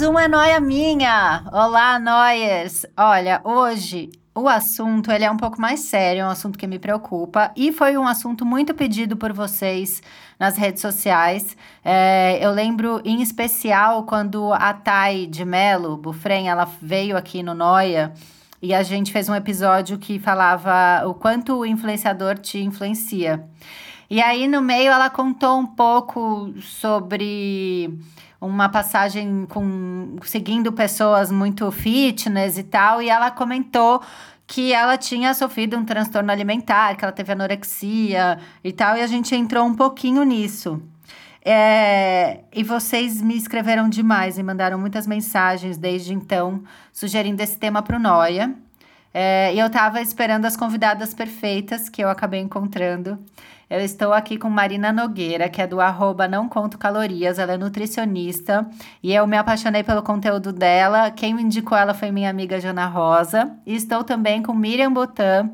Mais uma noia minha! Olá, noias! Olha, hoje o assunto ele é um pouco mais sério, é um assunto que me preocupa e foi um assunto muito pedido por vocês nas redes sociais. É, eu lembro em especial quando a Thay de Melo, Bufren, ela veio aqui no Noia e a gente fez um episódio que falava o quanto o influenciador te influencia. E aí no meio ela contou um pouco sobre uma passagem com seguindo pessoas muito fitness e tal, e ela comentou que ela tinha sofrido um transtorno alimentar, que ela teve anorexia e tal, e a gente entrou um pouquinho nisso. É, e vocês me escreveram demais e mandaram muitas mensagens desde então, sugerindo esse tema para o Noia. É, e eu estava esperando as convidadas perfeitas que eu acabei encontrando. Eu estou aqui com Marina Nogueira, que é do arroba Não Conto Calorias, ela é nutricionista e eu me apaixonei pelo conteúdo dela. Quem me indicou ela foi minha amiga Jana Rosa. E estou também com Miriam Botan,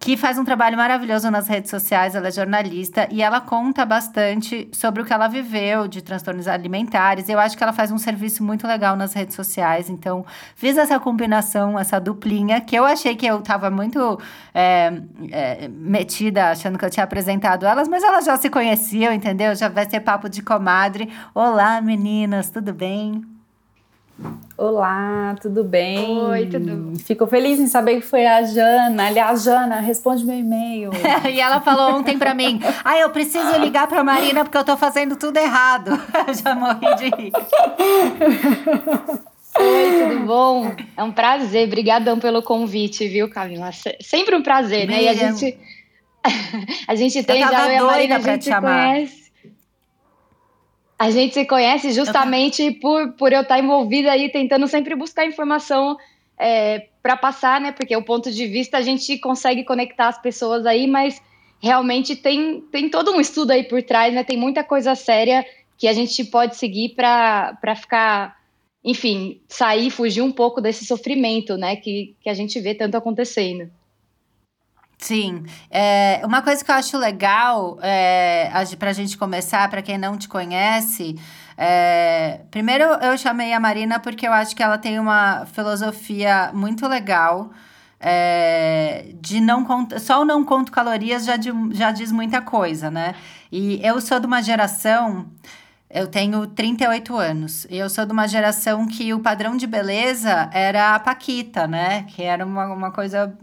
que faz um trabalho maravilhoso nas redes sociais, ela é jornalista e ela conta bastante sobre o que ela viveu de transtornos alimentares. Eu acho que ela faz um serviço muito legal nas redes sociais, então fiz essa combinação, essa duplinha, que eu achei que eu estava muito é, é, metida, achando que eu tinha apresentado elas, mas elas já se conheciam, entendeu? Já vai ser papo de comadre. Olá, meninas, tudo bem? Olá, tudo bem? Oi, tudo. Fico feliz em saber que foi a Jana. Aliás, Jana, responde meu e-mail. e ela falou ontem para mim: "Ah, eu preciso ligar para Marina porque eu tô fazendo tudo errado". Já morri de rir. Oi, tudo bom? É um prazer. Obrigadão pelo convite, viu, Camila? Sempre um prazer, né? E a gente a gente tem já eu a Marina, a gente se conhece. A gente se conhece justamente por, por eu estar envolvida aí, tentando sempre buscar informação é, para passar, né? Porque o ponto de vista a gente consegue conectar as pessoas aí, mas realmente tem, tem todo um estudo aí por trás, né? Tem muita coisa séria que a gente pode seguir para ficar, enfim, sair, fugir um pouco desse sofrimento, né? Que, que a gente vê tanto acontecendo. Sim. É, uma coisa que eu acho legal é, para a gente começar, para quem não te conhece, é, primeiro eu chamei a Marina porque eu acho que ela tem uma filosofia muito legal. É, de não só o não conto calorias já, de, já diz muita coisa, né? E eu sou de uma geração eu tenho 38 anos. E eu sou de uma geração que o padrão de beleza era a Paquita, né? Que era uma, uma coisa.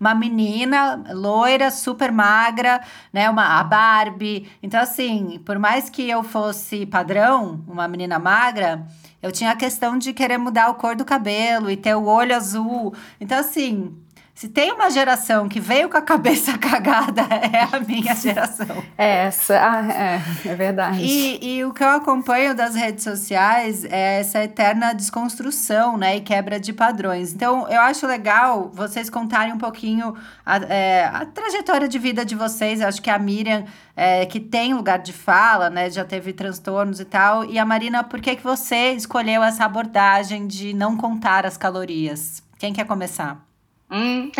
Uma menina loira, super magra, né? Uma, a Barbie. Então, assim, por mais que eu fosse padrão, uma menina magra, eu tinha a questão de querer mudar a cor do cabelo e ter o olho azul. Então, assim, se tem uma geração que veio com a cabeça cagada, é a minha geração. É essa, ah, é, é verdade. E, e o que eu acompanho das redes sociais é essa eterna desconstrução, né, e quebra de padrões. Então, eu acho legal vocês contarem um pouquinho a, é, a trajetória de vida de vocês. Eu acho que a Miriam, é, que tem lugar de fala, né, já teve transtornos e tal. E a Marina, por que, que você escolheu essa abordagem de não contar as calorias? Quem quer começar? Hum.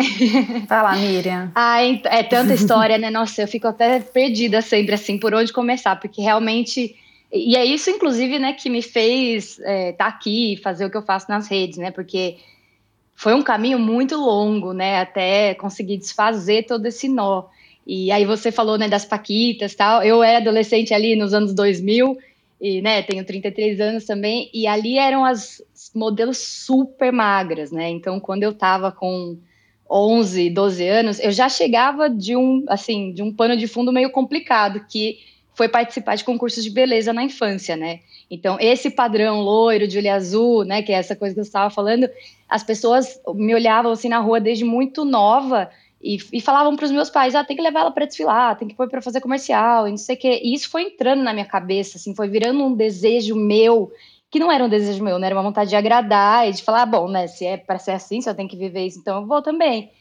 Fala, Miriam. ah, é tanta história, né? Nossa, eu fico até perdida sempre, assim, por onde começar, porque realmente. E é isso, inclusive, né, que me fez estar é, tá aqui, fazer o que eu faço nas redes, né? Porque foi um caminho muito longo, né? Até conseguir desfazer todo esse nó. E aí você falou, né, das paquitas tal. Eu era adolescente ali nos anos 2000 e, né, tenho 33 anos também, e ali eram as modelos super magras, né? Então, quando eu tava com 11, 12 anos, eu já chegava de um, assim, de um pano de fundo meio complicado, que foi participar de concursos de beleza na infância, né? Então, esse padrão loiro, de olho azul, né, que é essa coisa que eu estava falando, as pessoas me olhavam assim na rua desde muito nova E, e falavam para os meus pais, ah, tem que levar ela para desfilar, tem que pôr para fazer comercial, e não sei o quê. E isso foi entrando na minha cabeça, assim, foi virando um desejo meu, que não era um desejo meu, né? Era uma vontade de agradar e de falar, ah, bom, né, se é para ser assim, se eu tenho que viver isso, então eu vou também.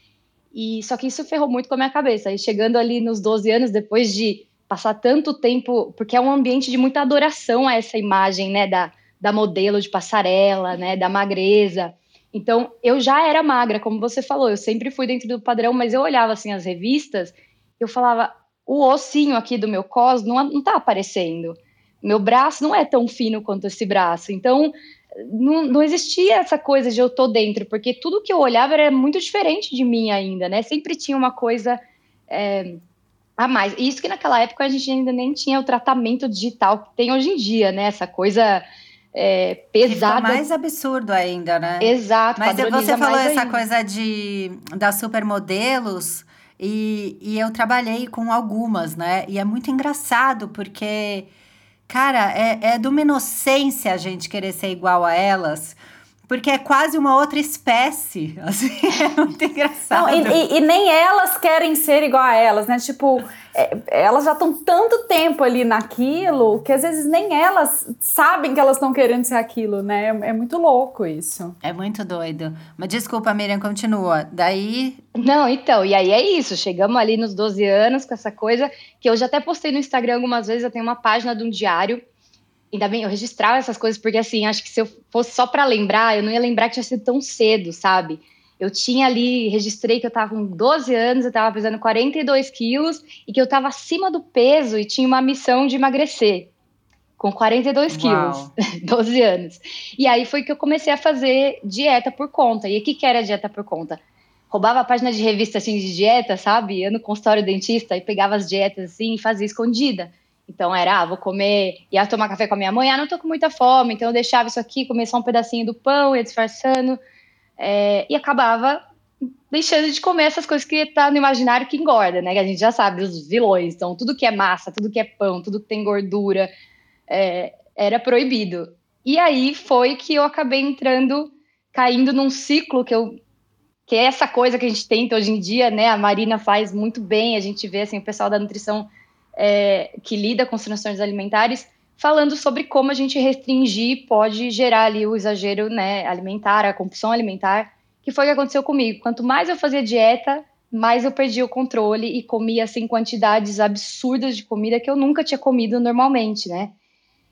E só que isso ferrou muito com a minha cabeça. E chegando ali nos 12 anos, depois de passar tanto tempo, porque é um ambiente de muita adoração a essa imagem, né, da, da modelo de passarela, né, da magreza. Então, eu já era magra, como você falou, eu sempre fui dentro do padrão, mas eu olhava assim as revistas, eu falava, o ossinho aqui do meu cos não, não tá aparecendo. Meu braço não é tão fino quanto esse braço. Então, não, não existia essa coisa de eu tô dentro, porque tudo que eu olhava era muito diferente de mim ainda, né? Sempre tinha uma coisa é, a mais. Isso que naquela época a gente ainda nem tinha o tratamento digital que tem hoje em dia, né? Essa coisa é, pesada. Fica mais absurdo ainda, né? Exato. Mas você falou essa ainda. coisa de das supermodelos e, e eu trabalhei com algumas, né? E é muito engraçado porque, cara, é, é de uma inocência a gente querer ser igual a elas. Porque é quase uma outra espécie. Assim, é muito engraçado. Não, e, e, e, nem elas querem ser igual a elas, né? Tipo, é, elas já estão tanto tempo ali naquilo que às vezes nem elas sabem que elas estão querendo ser aquilo, né? É, é, muito louco isso. É muito doido. Mas desculpa, Miriam, continua. Daí. Não, então, e aí é isso. Chegamos ali nos 12 anos com essa coisa que eu já até postei no Instagram algumas vezes. Eu tenho uma página de um diário ainda bem, eu registrava essas coisas, porque assim, acho que se eu fosse só para lembrar, eu não ia lembrar que tinha sido tão cedo, sabe? Eu tinha ali, registrei que eu tava com 12 anos, eu tava pesando 42 quilos e que eu tava acima do peso e tinha uma missão de emagrecer. Com 42 Uau. quilos, 12 anos. E aí foi que eu comecei a fazer dieta por conta. E o que, que era dieta por conta? Roubava a página de revista assim de dieta, sabe? Ia no consultório dentista e pegava as dietas assim e fazia escondida. Então era, ah, vou comer, ia tomar café com a minha mãe, ah, não tô com muita fome, então eu deixava isso aqui, comia só um pedacinho do pão, ia disfarçando, é, e acabava deixando de comer essas coisas que tá no imaginário que engorda, né? Que a gente já sabe, os vilões. Então, tudo que é massa, tudo que é pão, tudo que tem gordura, é, era proibido. E aí foi que eu acabei entrando, caindo num ciclo que eu que é essa coisa que a gente tenta hoje em dia, né? A Marina faz muito bem, a gente vê assim, o pessoal da nutrição é, que lida com os transtornos alimentares, falando sobre como a gente restringir pode gerar ali o exagero né, alimentar, a compulsão alimentar, que foi o que aconteceu comigo. Quanto mais eu fazia dieta, mais eu perdia o controle e comia assim quantidades absurdas de comida que eu nunca tinha comido normalmente, né?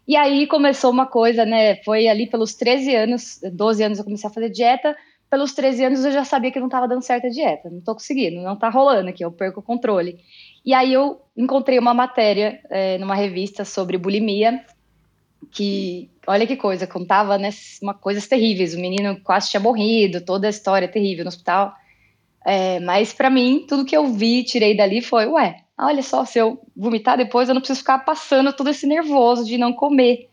E aí começou uma coisa, né? Foi ali pelos 13 anos, 12 anos eu comecei a fazer dieta. Pelos 13 anos eu já sabia que não estava dando certo a dieta. Não estou conseguindo, não está rolando aqui, eu perco o controle. E aí eu encontrei uma matéria é, numa revista sobre bulimia, que, olha que coisa, contava né, uma coisas terríveis. O menino quase tinha morrido, toda a história terrível no hospital. É, mas para mim, tudo que eu vi, tirei dali foi, ué, olha só, se eu vomitar depois, eu não preciso ficar passando todo esse nervoso de não comer.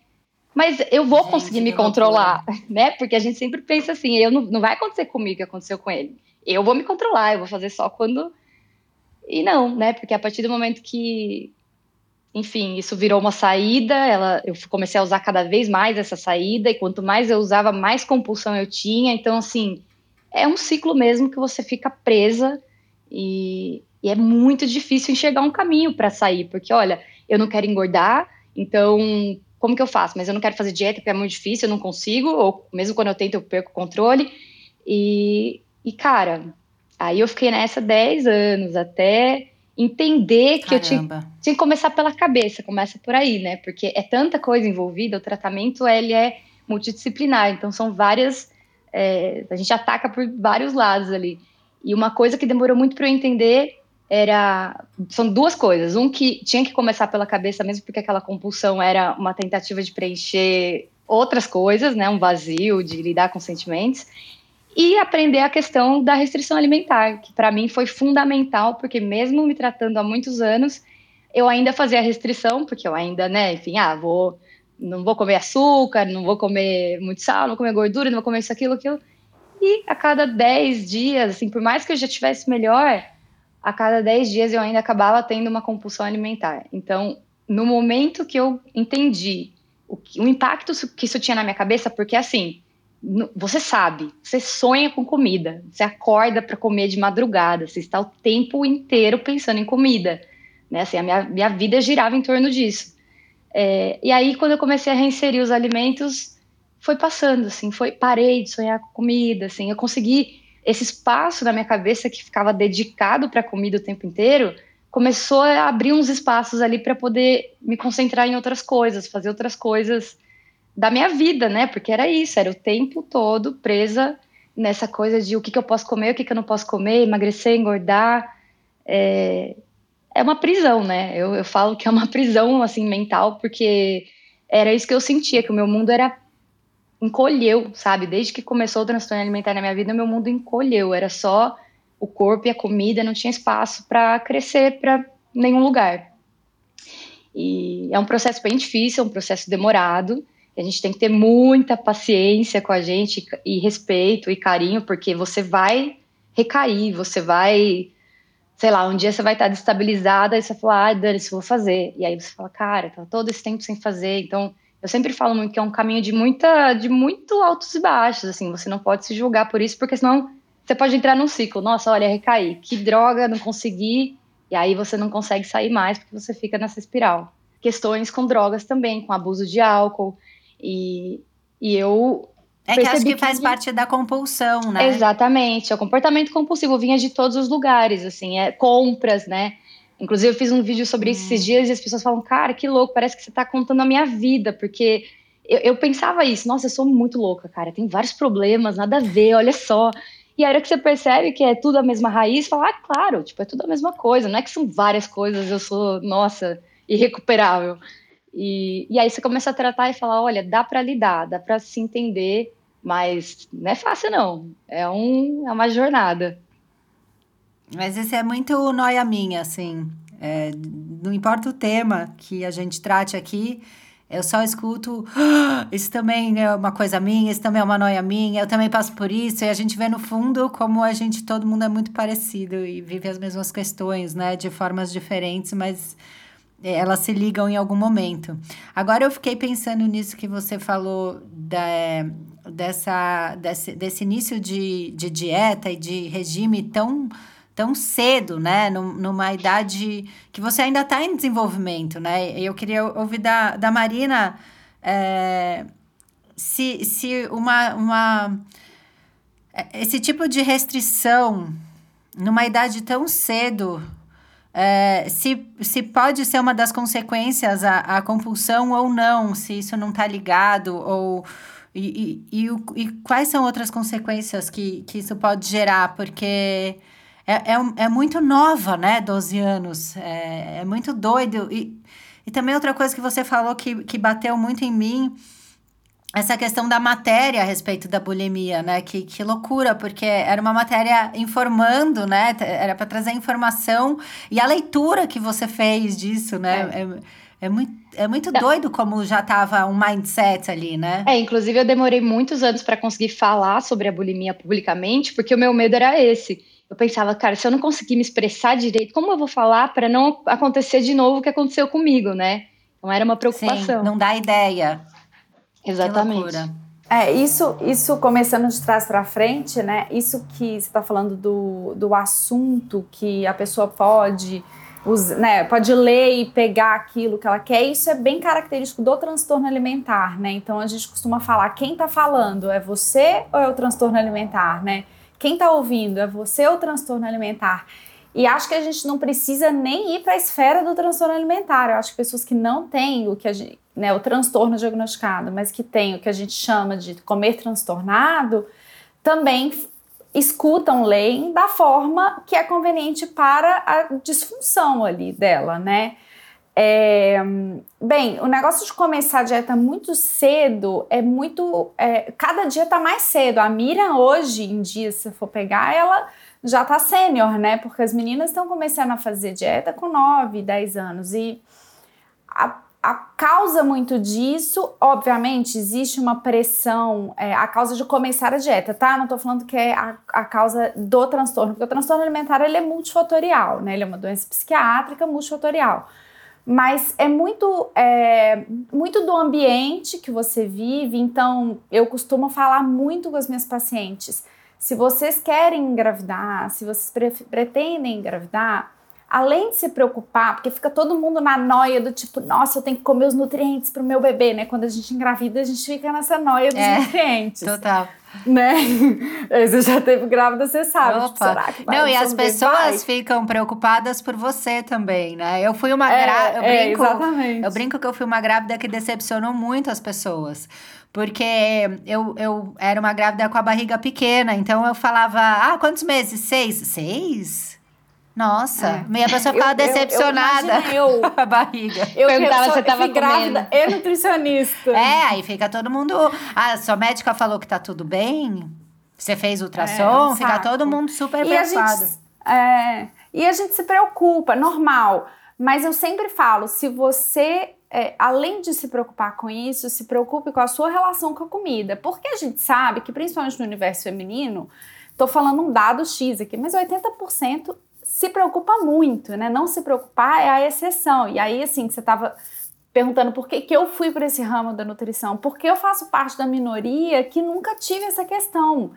Mas eu vou gente, conseguir me controlar, né? Porque a gente sempre pensa assim, eu não, não vai acontecer comigo o que aconteceu com ele. Eu vou me controlar, eu vou fazer só quando e não, né? Porque a partir do momento que, enfim, isso virou uma saída, ela, eu comecei a usar cada vez mais essa saída, e quanto mais eu usava, mais compulsão eu tinha. Então, assim, é um ciclo mesmo que você fica presa e, e é muito difícil enxergar um caminho para sair, porque, olha, eu não quero engordar, então como que eu faço? Mas eu não quero fazer dieta porque é muito difícil, eu não consigo, ou mesmo quando eu tento, eu perco o controle. E, e cara, Aí eu fiquei nessa 10 anos, até entender que Caramba. eu tinha, tinha, que começar pela cabeça, começa por aí, né? Porque é tanta coisa envolvida, o tratamento ele é multidisciplinar, então são várias, é, a gente ataca por vários lados ali. E uma coisa que demorou muito para eu entender era, são duas coisas, um que tinha que começar pela cabeça mesmo, porque aquela compulsão era uma tentativa de preencher outras coisas, né? Um vazio, de lidar com sentimentos e aprender a questão da restrição alimentar, que para mim foi fundamental, porque mesmo me tratando há muitos anos, eu ainda fazia restrição, porque eu ainda, né, enfim, ah, vou, não vou comer açúcar, não vou comer muito sal, não vou comer gordura, não vou comer isso, aquilo, aquilo. E a cada 10 dias, assim, por mais que eu já tivesse melhor, a cada 10 dias eu ainda acabava tendo uma compulsão alimentar. Então, no momento que eu entendi o, que, o impacto que isso tinha na minha cabeça, porque assim, você sabe, você sonha com comida, você acorda para comer de madrugada, você está o tempo inteiro pensando em comida, né? Assim, a minha, minha vida girava em torno disso. É, e aí, quando eu comecei a reinserir os alimentos, foi passando, assim, foi parei de sonhar com comida, assim, eu consegui esse espaço na minha cabeça que ficava dedicado para comida o tempo inteiro, começou a abrir uns espaços ali para poder me concentrar em outras coisas, fazer outras coisas da minha vida, né? Porque era isso, era o tempo todo presa nessa coisa de o que, que eu posso comer, o que, que eu não posso comer, emagrecer, engordar. É, é uma prisão, né? Eu, eu falo que é uma prisão, assim, mental, porque era isso que eu sentia, que o meu mundo era encolheu, sabe? Desde que começou o transtorno alimentar na minha vida, meu mundo encolheu. Era só o corpo e a comida, não tinha espaço para crescer para nenhum lugar. E é um processo bem difícil, é um processo demorado. A gente tem que ter muita paciência com a gente e respeito e carinho, porque você vai recair, você vai, sei lá, um dia você vai estar destabilizada e você vai falar, ah, Dani, isso vou fazer. E aí você fala, cara, tá todo esse tempo sem fazer. Então, eu sempre falo muito que é um caminho de muita, de muito altos e baixos, assim, você não pode se julgar por isso, porque senão você pode entrar num ciclo. Nossa, olha, recair, que droga, não consegui. E aí você não consegue sair mais porque você fica nessa espiral. Questões com drogas também, com abuso de álcool. E, e eu. É que acho que, que faz parte da compulsão, né? Exatamente. O comportamento compulsivo vinha de todos os lugares, assim, é compras, né? Inclusive, eu fiz um vídeo sobre isso esses hum. dias e as pessoas falam, cara, que louco, parece que você está contando a minha vida, porque eu, eu, pensava isso, nossa, eu sou muito louca, cara, tem vários problemas, nada a ver, olha só. E a hora que você percebe que é tudo a mesma raiz, fala, ah, claro, tipo, é tudo a mesma coisa, não é que são várias coisas, eu sou, nossa, irrecuperável. E, e aí você começa a tratar e falar, olha, dá para lidar, dá para se entender, mas não é fácil não, é, um, é uma jornada. Mas isso é muito noia minha, assim, é, não importa o tema que a gente trate aqui, eu só escuto, ah, isso também é uma coisa minha, isso também é uma noia minha, eu também passo por isso, e a gente vê no fundo como a gente, todo mundo é muito parecido e vive as mesmas questões, né, de formas diferentes, mas elas se ligam em algum momento. Agora eu fiquei pensando nisso que você falou da, dessa, desse, desse início de, de dieta e de regime tão tão cedo, né? Numa idade que você ainda está em desenvolvimento, né? Eu queria ouvir da, da Marina é, se, se uma, uma. Esse tipo de restrição numa idade tão cedo. É, se, se pode ser uma das consequências a, a compulsão ou não, se isso não está ligado, ou e, e, e, e, quais são outras consequências que, que isso pode gerar, porque é, é, é muito nova, né? 12 anos. É, é muito doido. E, e também outra coisa que você falou que, que bateu muito em mim essa questão da matéria a respeito da bulimia, né? Que, que loucura, porque era uma matéria informando, né? Era para trazer informação e a leitura que você fez disso, né? É, é, é muito, é muito doido como já estava um mindset ali, né? É, inclusive eu demorei muitos anos para conseguir falar sobre a bulimia publicamente, porque o meu medo era esse eu pensava, cara, se eu não conseguir me expressar direito, como eu vou falar para não acontecer de novo o que aconteceu comigo, né? Então era uma preocupação. Sim, não dá ideia. Exatamente. É, isso, isso começando de trás para frente, né? Isso que você está falando do, do assunto que a pessoa pode, usa, né, pode ler e pegar aquilo que ela quer, isso é bem característico do transtorno alimentar, né? Então a gente costuma falar, quem está falando é você ou é o transtorno alimentar, né? Quem está ouvindo é você ou o transtorno alimentar? E acho que a gente não precisa nem ir para a esfera do transtorno alimentar. Eu acho que pessoas que não têm o que a gente, né, o transtorno diagnosticado, mas que têm o que a gente chama de comer transtornado, também escutam, leem da forma que é conveniente para a disfunção ali dela, né? É, bem, o negócio de começar a dieta muito cedo é muito. É, cada dia tá mais cedo. A Miriam, hoje em dia, se for pegar, ela já tá sênior, né? Porque as meninas estão começando a fazer dieta com 9, 10 anos. E a, causa muito disso, obviamente, existe uma pressão, é, a causa de começar a dieta, tá? Não tô falando que é a, a causa do transtorno, porque o transtorno alimentar ele é multifatorial, né? Ele é uma doença psiquiátrica multifatorial. mas é muito, é, muito do ambiente que você vive. Então, eu costumo falar muito com as minhas pacientes. Se vocês querem engravidar, se vocês pre pretendem engravidar, além de se preocupar, porque fica todo mundo na noia do tipo, nossa, eu tenho que comer os nutrientes para o meu bebê, né? Quando a gente engravida, a gente fica nessa noia dos é, nutrientes. Total. Né? Você já teve grávida, você sabe. Tipo, será que vai Não, e as pessoas vai? ficam preocupadas por você também, né? Eu fui uma é, grávida. Eu, é, brinco, exatamente. eu brinco que eu fui uma grávida que decepcionou muito as pessoas. Porque eu, eu era uma grávida com a barriga pequena, então eu falava, ah, quantos meses? Seis? Seis? Nossa, é. minha pessoa ficava eu, decepcionada eu, eu com a barriga. Eu perguntava se você estava grávida e nutricionista. É, aí fica todo mundo. Ah, sua médica falou que tá tudo bem? Você fez ultrassom? É, fica todo mundo super e preocupado. A gente, é, e a gente se preocupa, normal. Mas eu sempre falo, se você é, além de se preocupar com isso, se preocupe com a sua relação com a comida. Porque a gente sabe que, principalmente no universo feminino, estou falando um dado X aqui, mas 80% se preocupa muito, né? Não se preocupar é a exceção. E aí, assim, você estava perguntando por que, que eu fui para esse ramo da nutrição, porque eu faço parte da minoria que nunca tive essa questão.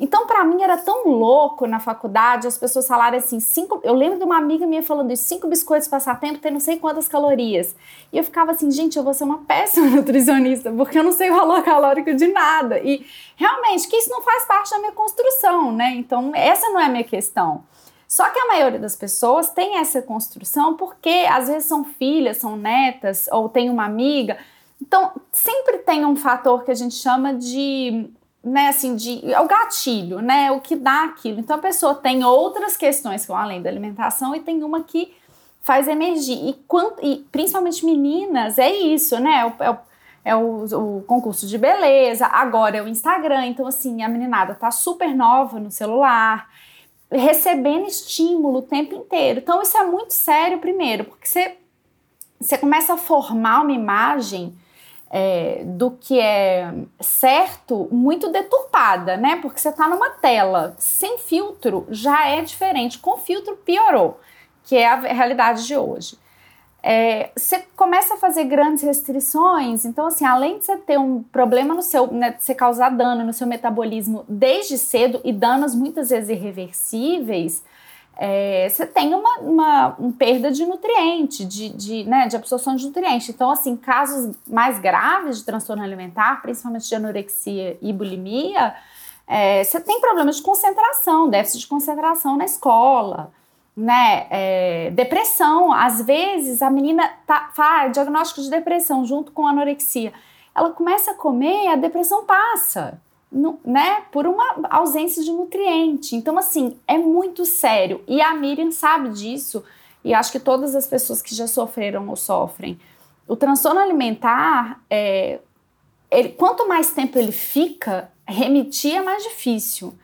Então, para mim, era tão louco na faculdade as pessoas falarem assim: cinco. Eu lembro de uma amiga minha falando isso: cinco biscoitos passatempo tem não sei quantas calorias. E eu ficava assim: gente, eu vou ser uma péssima nutricionista, porque eu não sei o valor calórico de nada. E realmente, que isso não faz parte da minha construção, né? Então, essa não é a minha questão. Só que a maioria das pessoas tem essa construção porque às vezes são filhas, são netas ou tem uma amiga. Então, sempre tem um fator que a gente chama de, né, assim, de é o gatilho, né, o que dá aquilo. Então a pessoa tem outras questões que vão além da alimentação e tem uma que faz emergir. E, quanto, e principalmente meninas, é isso, né? É o, é o, o, concurso de beleza, agora é o Instagram. Então, assim, a meninada tá super nova no celular recebendo estímulo o tempo inteiro. Então, isso é muito sério, primeiro, porque você, você começa a formar uma imagem é, do que é certo muito deturpada, né? Porque você está numa tela sem filtro já é diferente, com filtro piorou, que é a realidade de hoje é, você começa a fazer grandes restrições. Então, assim, além de você ter um problema no seu, né, de você causar dano no seu metabolismo desde cedo e danos muitas vezes irreversíveis, é, você tem uma, uma, perda de nutriente, de, de, né, de absorção de nutriente. Então, assim, casos mais graves de transtorno alimentar, principalmente de anorexia e bulimia, é, você tem problemas de concentração, déficit de concentração na escola né, é, depressão. Às vezes a menina tá, faz diagnóstico de depressão junto com anorexia. Ela começa a comer a depressão passa, no, né, por uma ausência de nutriente. Então, assim, é muito sério. E a Miriam sabe disso, e acho que todas as pessoas que já sofreram ou sofrem. O transtorno alimentar, é, ele, quanto mais tempo ele fica, remitir é mais difícil.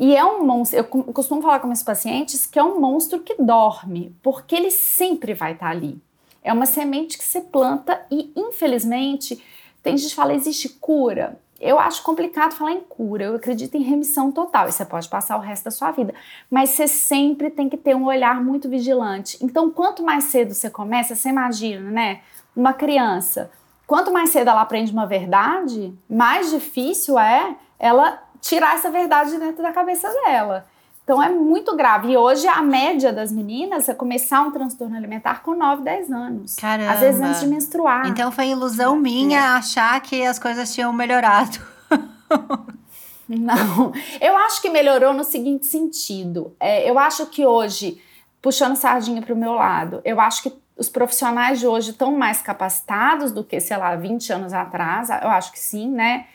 E é um monstro, eu costumo falar com meus pacientes que é um monstro que dorme, porque ele sempre vai estar ali. É uma semente que se planta e, infelizmente, tem gente que fala, existe cura. Eu acho complicado falar em cura, eu acredito em remissão total, e você pode passar o resto da sua vida. Mas você sempre tem que ter um olhar muito vigilante. Então, quanto mais cedo você começa, você imagina, né? Uma criança, quanto mais cedo ela aprende uma verdade, mais difícil é ela tirar essa verdade de dentro da cabeça dela. Então é muito grave. E hoje a média das meninas é começar um transtorno alimentar com 9, 10 anos. Caramba. Às vezes antes de menstruar. Então foi ilusão minha é. achar que as coisas tinham melhorado. Não. Eu acho que melhorou no seguinte sentido. É, eu acho que hoje, puxando sardinha para o meu lado, eu acho que os profissionais de hoje estão mais capacitados do que, sei lá, 20 anos atrás. Eu acho que sim, né?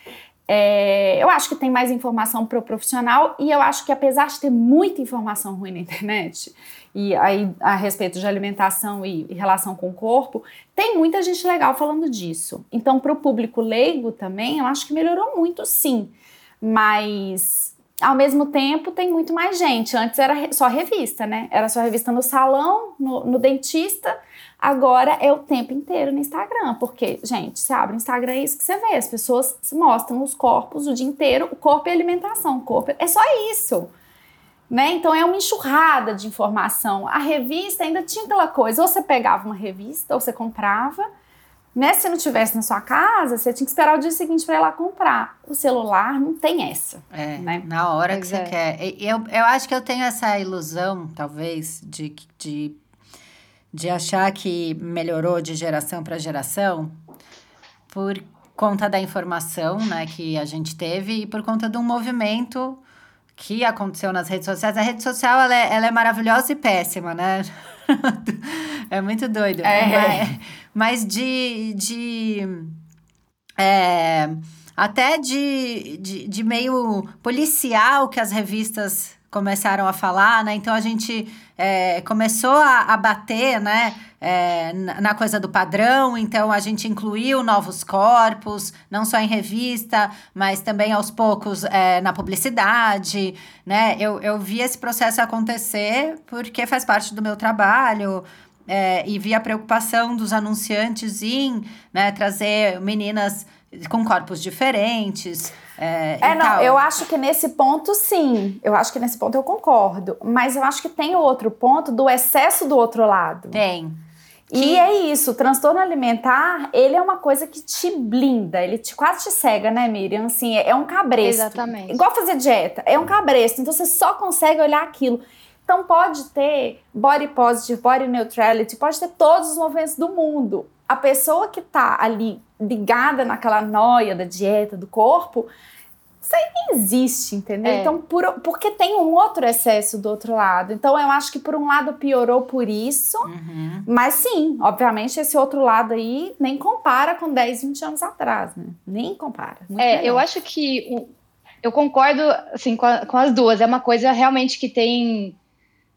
É, eu acho que tem mais informação para o profissional e eu acho que apesar de ter muita informação ruim na internet e aí a respeito de alimentação e, e relação com o corpo, tem muita gente legal falando disso. Então, para o público leigo também, eu acho que melhorou muito, sim. Mas ao mesmo tempo tem muito mais gente. Antes era só revista, né? Era só revista no salão, no, no dentista Agora é o tempo inteiro no Instagram, porque, gente, você abre o Instagram é isso que você vê. As pessoas mostram os corpos o dia inteiro, o corpo e a alimentação, o corpo é só isso. Né? Então é uma enxurrada de informação. A revista ainda tinha aquela coisa, ou você pegava uma revista, ou você comprava, né? Se não tivesse na sua casa, você tinha que esperar o dia seguinte para ir lá comprar. O celular não tem essa. É, né? na hora pois que é. você quer. Eu, eu acho que eu tenho essa ilusão, talvez, de, de, de achar que melhorou de geração para geração por conta da informação né, que a gente teve e por conta de um movimento que aconteceu nas redes sociais. A rede social, ela é, ela é maravilhosa e péssima, né? é muito doido. É. Mas, mas de... de é, até de, de, de meio policial que as revistas começaram a falar, né? Então a gente é, começou a, a bater, né? É, na coisa do padrão, então a gente incluiu novos corpos, não só em revista, mas também aos poucos é, na publicidade, né? Eu, eu vi esse processo acontecer porque faz parte do meu trabalho. É, e vi a preocupação dos anunciantes em né, trazer meninas com corpos diferentes. É, é não, tal. eu acho que nesse ponto sim. Eu acho que nesse ponto eu concordo. Mas eu acho que tem outro ponto do excesso do outro lado. Tem. E que... é isso, o transtorno alimentar, ele é uma coisa que te blinda, ele te, quase te cega, né, Miriam? Assim, é, é um cabresto. Exatamente. Igual fazer dieta, é um cabresto, então você só consegue olhar aquilo. Então pode ter body positive, body neutrality, pode ter todos os movimentos do mundo. A pessoa que tá ali ligada naquela noia da dieta, do corpo, isso aí nem existe, entendeu? É. Então, por, porque tem um outro excesso do outro lado. Então, eu acho que por um lado piorou por isso, uhum. mas sim, obviamente, esse outro lado aí nem compara com 10, 20 anos atrás, né? Nem compara. é, eu acho que eu concordo assim, com, a, com as duas. É uma coisa realmente que tem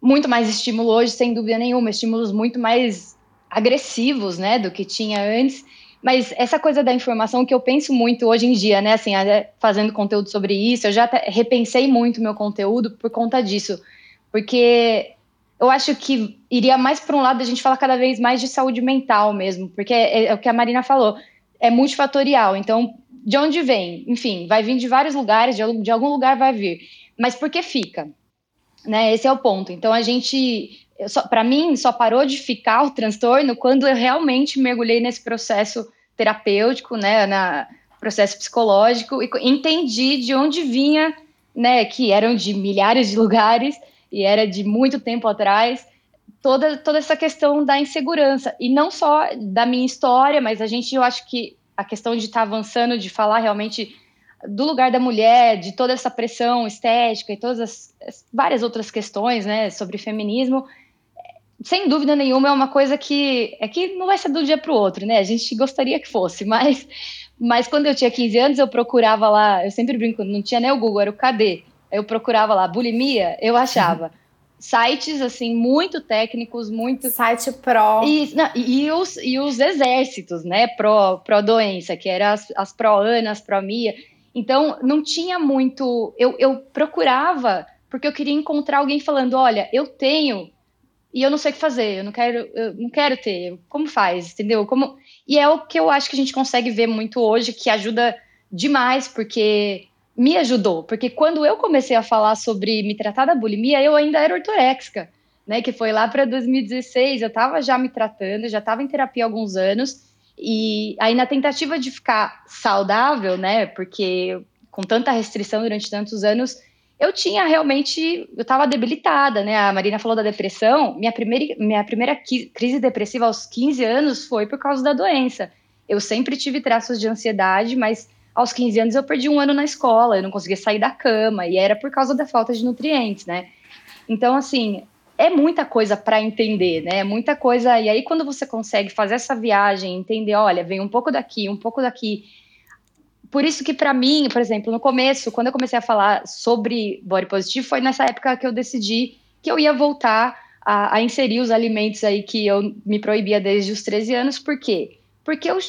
muito mais estímulo hoje, sem dúvida nenhuma, estímulos muito mais agressivos, né, do que tinha antes. Mas essa coisa da informação que eu penso muito hoje em dia, né? Assim, fazendo conteúdo sobre isso, eu já repensei muito meu conteúdo por conta disso. Porque eu acho que iria mais para um lado a gente falar cada vez mais de saúde mental mesmo, porque é, é, o que a Marina falou, é multifatorial. Então, de onde vem? Enfim, vai vir de vários lugares, de, de algum lugar vai vir. Mas por que fica? Né, esse é o ponto. Então, a gente para mim, só parou de ficar o transtorno quando eu realmente mergulhei nesse processo terapêutico, né, na processo psicológico e entendi de onde vinha, né, que eram de milhares de lugares e era de muito tempo atrás, toda toda essa questão da insegurança. E não só da minha história, mas a gente eu acho que a questão de estar tá avançando, de falar realmente do lugar da mulher, de toda essa pressão estética e todas as, as várias outras questões, né, sobre feminismo, sem dúvida nenhuma, é uma coisa que é que não vai ser do dia para o outro, né? A gente gostaria que fosse, mas, mas quando eu tinha 15 anos, eu procurava lá, eu sempre brinco, não tinha nem o Google, era o KD. Eu procurava lá bulimia, eu achava sites assim muito técnicos, muito site pro e, não, e, os, e os exércitos, né? Pro, pro doença, que eram as, as pro Ana, as pro Mia. Então não tinha muito. Eu, eu procurava porque eu queria encontrar alguém falando, olha, eu tenho e eu não sei o que fazer, eu não quero, eu não quero ter. Como faz, entendeu? Como E é o que eu acho que a gente consegue ver muito hoje, que ajuda demais, porque me ajudou. Porque quando eu comecei a falar sobre me tratar da bulimia, eu ainda era ortoréxica, né? Que foi lá para 2016, eu estava já me tratando, já estava em terapia há alguns anos. E aí, na tentativa de ficar saudável, né? Porque com tanta restrição durante tantos anos, eu tinha realmente, eu estava debilitada, né? A Marina falou da depressão. Minha primeira, minha primeira crise depressiva aos 15 anos foi por causa da doença. Eu sempre tive traços de ansiedade, mas aos 15 anos eu perdi um ano na escola, eu não conseguia sair da cama, e era por causa da falta de nutrientes, né? Então, assim, é muita coisa para entender, né? Muita coisa. E aí, quando você consegue fazer essa viagem, entender, olha, vem um pouco daqui, um pouco daqui, por isso que para mim, por exemplo, no começo, quando eu comecei a falar sobre body positive, foi nessa época que eu decidi que eu ia voltar a, a, inserir os alimentos aí que eu me proibia desde os 13 anos. Por quê? Porque eu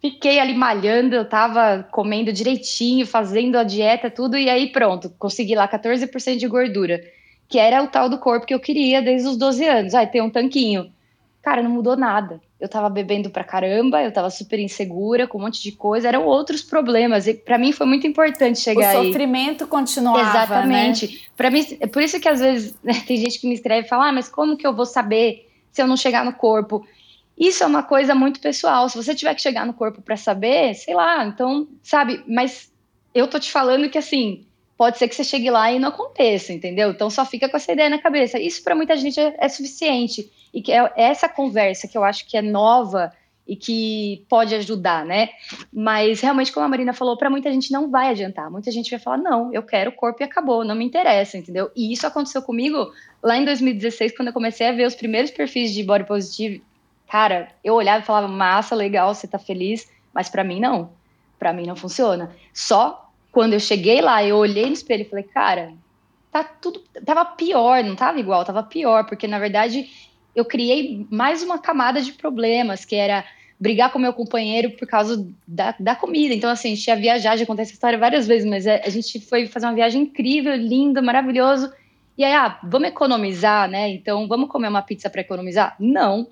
fiquei ali malhando, eu tava comendo direitinho, fazendo a dieta, tudo, e aí pronto, consegui lá 14% de gordura, que era o tal do corpo que eu queria desde os 12 anos. Aí tem um tanquinho. Cara, não mudou nada. Eu tava bebendo pra caramba, eu tava super insegura, com um monte de coisa, eram outros problemas. E para mim foi muito importante chegar aí. O sofrimento aí. continuava, né? Exatamente. Né? Para mim, é por isso que às vezes né, tem gente que me escreve e fala: "Ah, mas como que eu vou saber se eu não chegar no corpo?" Isso é uma coisa muito pessoal. Se você tiver que chegar no corpo para saber, sei lá, então, sabe, mas eu tô te falando que assim, pode ser que você chegue lá e não aconteça, entendeu? Então só fica com essa ideia na cabeça. Isso para muita gente é, é, suficiente. E que é essa conversa que eu acho que é nova e que pode ajudar, né? Mas realmente, como a Marina falou, para muita gente não vai adiantar. Muita gente vai falar: não, eu quero o corpo e acabou, não me interessa, entendeu? E isso aconteceu comigo lá em 2016, quando eu comecei a ver os primeiros perfis de body positive cara, eu olhava e falava, massa, legal, você tá feliz, mas para mim não. Para mim não funciona. Só quando eu cheguei lá, eu olhei no espelho e falei, cara, tá tudo. Tava pior, não tava igual, tava pior, porque na verdade eu criei mais uma camada de problemas, que era brigar com meu companheiro por causa da, da comida. Então, assim, a gente ia viajar, já contei essa história várias vezes, mas é, a gente foi fazer uma viagem incrível, linda, maravilhoso. E aí, ah, vamos economizar, né? Então, vamos comer uma pizza para economizar? Não.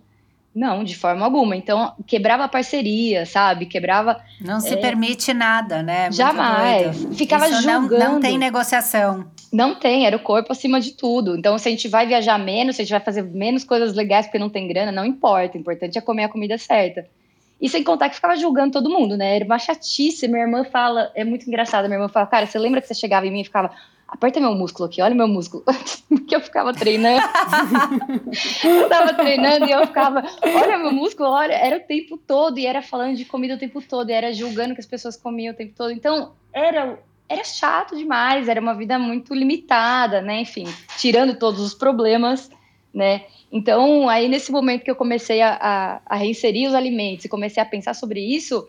Não, de forma alguma. Então, quebrava a parceria, sabe? Quebrava. Não se é... permite nada, né? Muito Jamais. Doido. Ficava Isso julgando. Não, não tem negociação. Não tem, era o corpo acima de tudo. Então, se a gente vai viajar menos, se a gente vai fazer menos coisas legais porque não tem grana, não importa. O importante é comer a comida certa. E sem contar que ficava julgando todo mundo, né? Era uma chatice. Minha irmã fala, é muito engraçado. Minha irmã fala, cara, você lembra que você chegava em mim e ficava, aperta meu músculo aqui, olha meu músculo. Porque eu ficava treinando. eu tava treinando e eu ficava, olha meu músculo, olha, era o tempo todo, e era falando de comida o tempo todo, e era julgando que as pessoas comiam o tempo todo. Então, era, era chato demais, era uma vida muito limitada, né? Enfim, tirando todos os problemas, né? Então, aí nesse momento que eu comecei a, a, a reinserir os alimentos e comecei a pensar sobre isso,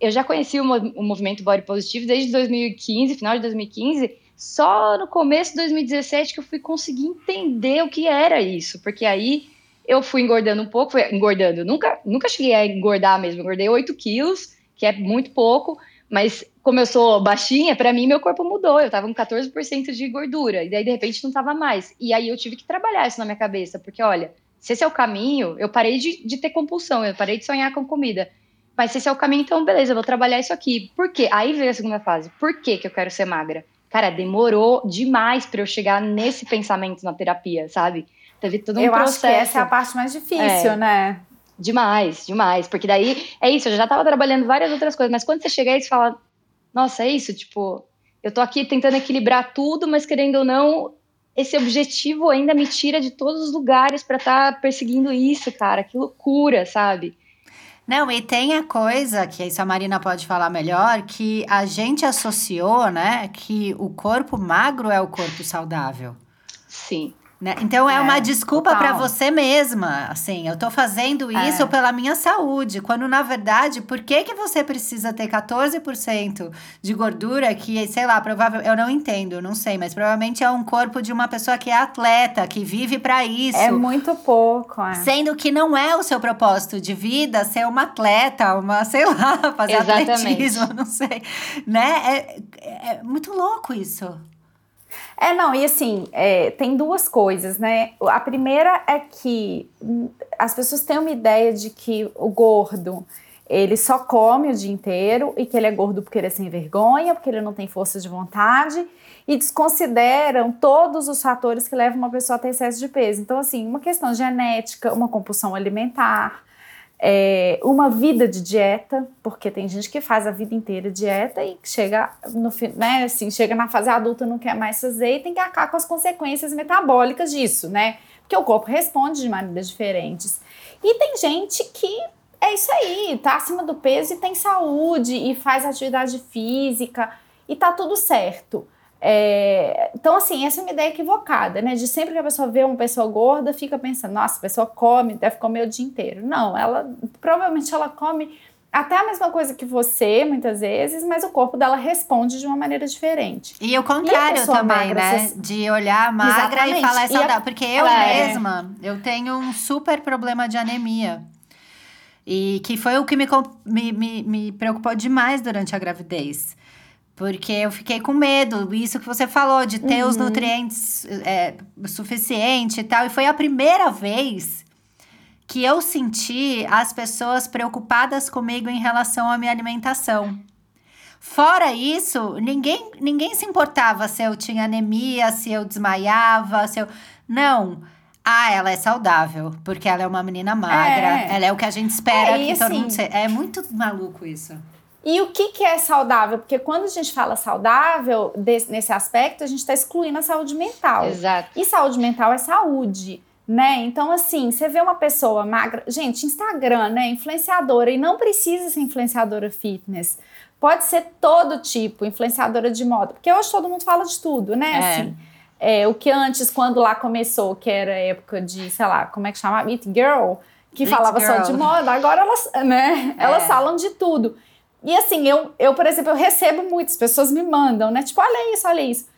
eu já conheci o, o movimento Body Positive desde 2015, final de 2015, só no começo de 2017 que eu fui conseguir entender o que era isso, porque aí eu fui engordando um pouco, fui engordando, nunca, nunca cheguei a engordar mesmo, engordei 8 quilos, que é muito pouco, mas como eu sou baixinha, para mim meu corpo mudou, eu tava com 14% de gordura, e daí de repente não tava mais, e aí eu tive que trabalhar isso na minha cabeça, porque olha, se esse é o caminho, eu parei de, de ter compulsão, eu parei de sonhar com comida, mas se esse é o caminho, então beleza, eu vou trabalhar isso aqui. Por quê? Aí veio a segunda fase. Por que, que eu quero ser magra? Cara, demorou demais para eu chegar nesse pensamento na terapia, sabe? Teve todo um eu processo. acho que essa é a parte mais difícil, é. né? Demais, demais. Porque daí, é isso, eu já tava trabalhando várias outras coisas, mas quando você chega aí, você fala, nossa, é isso, tipo, eu tô aqui tentando equilibrar tudo, mas querendo ou não, esse objetivo ainda me tira de todos os lugares para estar tá perseguindo isso, cara. Que loucura, sabe? Não, e tem a coisa, que isso a Marina pode falar melhor, que a gente associou, né, que o corpo magro é o corpo saudável. Sim. Né? Então é, é uma desculpa para você mesma, assim, eu tô fazendo é. isso é. pela minha saúde, quando na verdade, por que que você precisa ter 14% de gordura que, sei lá, provável, eu não entendo, não sei, mas provavelmente é um corpo de uma pessoa que é atleta, que vive para isso. É muito pouco, é. Sendo que não é o seu propósito de vida ser uma atleta, uma, sei lá, fazer Exatamente. atletismo, não sei, né? É, é muito louco isso. É, não, e assim, é, tem duas coisas, né? A primeira é que as pessoas têm uma ideia de que o gordo ele só come o dia inteiro e que ele é gordo porque ele é sem vergonha, porque ele não tem força de vontade e desconsideram todos os fatores que levam uma pessoa a ter excesso de peso. Então, assim, uma questão genética, uma compulsão alimentar, é, uma vida de dieta, porque tem gente que faz a vida inteira dieta e chega no né, assim, chega na fase adulta não quer mais fazer e tem que acabar com as consequências metabólicas disso, né? Porque o corpo responde de maneiras diferentes. E tem gente que é isso aí, tá acima do peso e tem saúde e faz atividade física e tá tudo certo. É, então, assim, essa é uma ideia equivocada, né? De sempre que a pessoa vê uma pessoa gorda, fica pensando, nossa, a pessoa come, deve comer o dia inteiro. Não, ela provavelmente ela come até a mesma coisa que você, muitas vezes, mas o corpo dela responde de uma maneira diferente. E o contrário e também, magra, né? Você... De olhar magra Exatamente. e falar é saudável. Porque eu é. mesma, eu tenho um super problema de anemia. E que foi o que me, me, me, me preocupou demais durante a gravidez. Porque eu fiquei com medo, isso que você falou, de ter uhum. os nutrientes é, suficiente e tal. E foi a primeira vez que eu senti as pessoas preocupadas comigo em relação à minha alimentação. Fora isso, ninguém, ninguém se importava se eu tinha anemia, se eu desmaiava, se eu. Não. Ah, ela é saudável, porque ela é uma menina magra. É. Ela é o que a gente espera é, que todo mundo seja. É muito maluco isso. E o que, que é saudável? Porque quando a gente fala saudável, desse, nesse aspecto, a gente está excluindo a saúde mental. Exato. E saúde mental é saúde né? Então, assim, você vê uma pessoa magra. Gente, Instagram, né? Influenciadora, e não precisa ser influenciadora fitness. Pode ser todo tipo, influenciadora de moda. Porque hoje todo mundo fala de tudo, né? É. Assim, é, o que antes, quando lá começou, que era época de, sei lá, como é que chama? Meet Girl, que Meet falava Girl. só de moda, agora elas, né? É. Elas falam de tudo. E assim, eu, eu, por exemplo, eu recebo muitas pessoas me mandam, né? Tipo, olha isso, olha isso.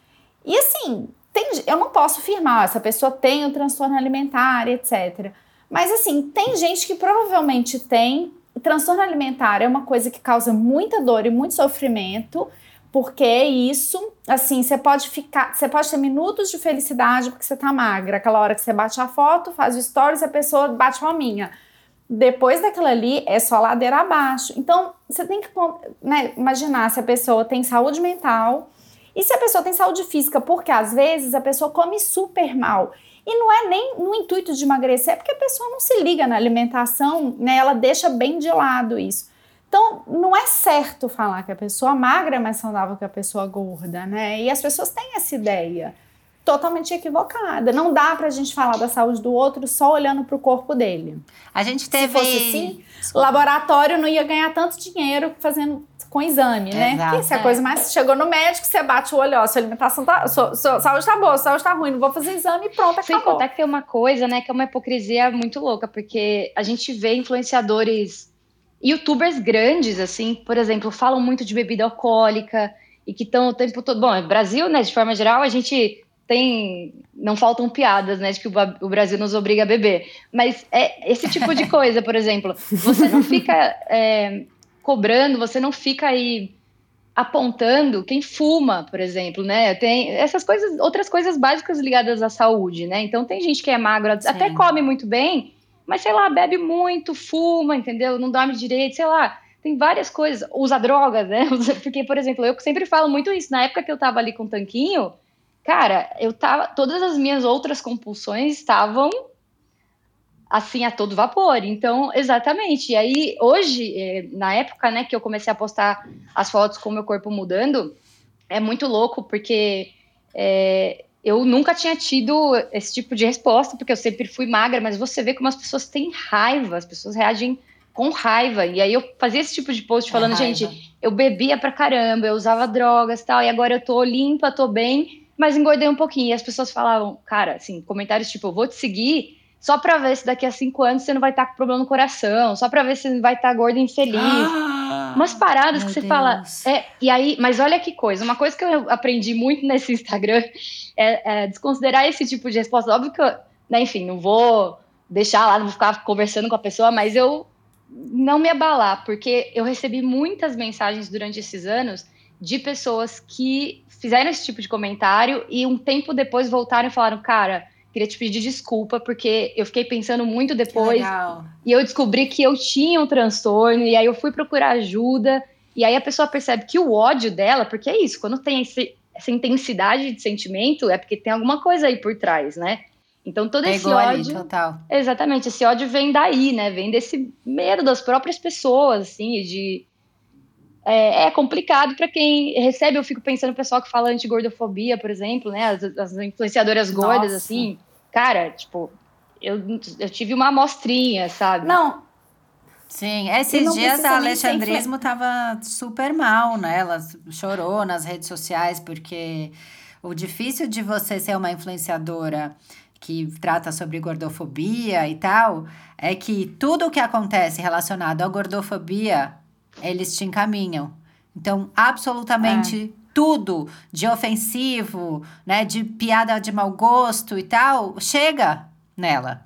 E assim, tem, eu não posso afirmar, essa pessoa tem um transtorno alimentar, etc. Mas assim, tem gente que provavelmente tem. Transtorno alimentar é uma coisa que causa muita dor e muito sofrimento, porque isso, assim, você pode ficar, você pode ter minutos de felicidade porque você tá magra, aquela hora que você bate a foto, faz o stories, a pessoa bate uma minha. Depois daquilo ali é só ladeira abaixo. Então, você tem que né, imaginar se a pessoa tem saúde mental, e se a pessoa tem saúde física, porque às vezes a pessoa come super mal. E não é nem no intuito de emagrecer, é porque a pessoa não se liga na alimentação, né? Ela deixa bem de lado isso. Então, não é certo falar que a pessoa magra é mais saudável que a pessoa gorda, né? E as pessoas têm essa ideia totalmente equivocada. Não dá pra gente falar da saúde do outro só olhando pro corpo dele. A gente teve. Se fosse assim, o laboratório não ia ganhar tanto dinheiro fazendo com exame, né? Exato, Porque se a é. coisa mais chegou no médico, você bate o olho, ó, sua alimentação tá. Sua, sua saúde tá boa, sua saúde tá ruim, não vou fazer exame e pronto, Sem acabou. contar que tem uma coisa, né, que é uma hipocrisia muito louca, porque a gente vê influenciadores, youtubers grandes, assim, por exemplo, falam muito de bebida alcoólica e que estão o tempo todo. Bom, Brasil, né, de forma geral, a gente tem. Não faltam piadas, né? De que o Brasil nos obriga a beber. Mas é esse tipo de coisa, por exemplo. Você não fica. É, cobrando, você não fica aí apontando quem fuma, por exemplo, né? Tem essas coisas, outras coisas básicas ligadas à saúde, né? Então tem gente que é magro, Sim. até come muito bem, mas sei lá, bebe muito, fuma, entendeu? Não dorme direito, sei lá. Tem várias coisas, usa drogas, né? Porque, por exemplo, eu sempre falo muito isso. Na época que eu tava ali com o tanquinho, cara, eu tava. Todas as minhas outras compulsões estavam assim a todo vapor. Então, exatamente. E aí, hoje, é, na época, né, que eu comecei a postar as fotos com o meu corpo mudando, é muito louco, porque é, eu nunca tinha tido esse tipo de resposta, porque eu sempre fui magra, mas você vê como as pessoas têm raiva, as pessoas reagem com raiva. E aí eu fazia esse tipo de post falando, é gente, eu bebia pra caramba, eu usava drogas e tal, e agora eu tô limpa, tô bem, mas engordei um pouquinho. E as pessoas falavam, cara, assim, comentários tipo, eu vou te seguir só para ver se daqui a cinco anos você não vai estar tá com problema no coração, só para ver se você não vai estar tá gordo e infeliz. Ah, Umas paradas que você Deus. fala. É, e aí, mas olha que coisa, uma coisa que eu aprendi muito nesse Instagram é, é desconsiderar esse tipo de resposta. Óbvio que eu, né, enfim, não vou deixar lá, não vou ficar conversando com a pessoa, mas eu não me abalar, porque eu recebi muitas mensagens durante esses anos de pessoas que fizeram esse tipo de comentário e um tempo depois voltaram e falaram, cara Queria te pedir desculpa, porque eu fiquei pensando muito depois. E eu descobri que eu tinha um transtorno, e aí eu fui procurar ajuda. E aí a pessoa percebe que o ódio dela, porque é isso, quando tem esse, essa intensidade de sentimento, é porque tem alguma coisa aí por trás, né? Então todo esse ódio. Total. Exatamente, esse ódio vem daí, né? Vem desse medo das próprias pessoas, assim, de. É, é complicado para quem recebe. Eu fico pensando no pessoal que fala anti-gordofobia, por exemplo, né? As, as influenciadoras gordas, Nossa. assim cara, tipo, eu, eu tive uma amostrinha, sabe? Não. Sim, esses dias a Alexandrismo tava super mal, né? Ela chorou nas redes sociais porque o difícil de você ser uma influenciadora que trata sobre gordofobia e tal, é que tudo o que acontece relacionado à gordofobia, eles te encaminham. Então, absolutamente é tudo de ofensivo, né, de piada de mau gosto e tal, chega nela.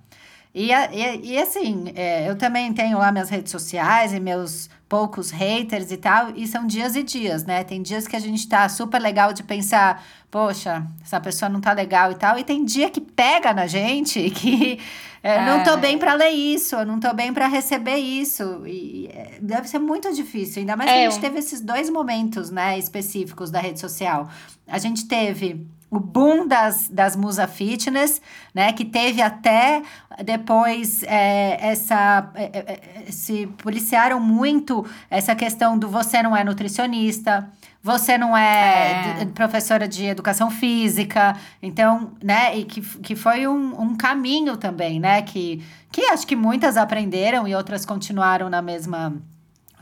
E, e, e assim, é, eu também tenho lá minhas redes sociais e meus poucos haters e tal, e são dias e dias, né? Tem dias que a gente tá super legal de pensar, poxa, essa pessoa não tá legal e tal, e tem dia que pega na gente que é, é. não tô bem para ler isso, eu não tô bem para receber isso, e é, deve ser muito difícil, ainda mais que a é, gente teve esses dois momentos, né, específicos da rede social. A gente teve o boom das, das Musa Fitness, né? Que teve até depois é, essa. É, é, é, se policiaram muito essa questão do você não é nutricionista, você não é, é. professora de educação física, então, né? E que, que foi um, um caminho também, né? Que, que acho que muitas aprenderam e outras continuaram na mesma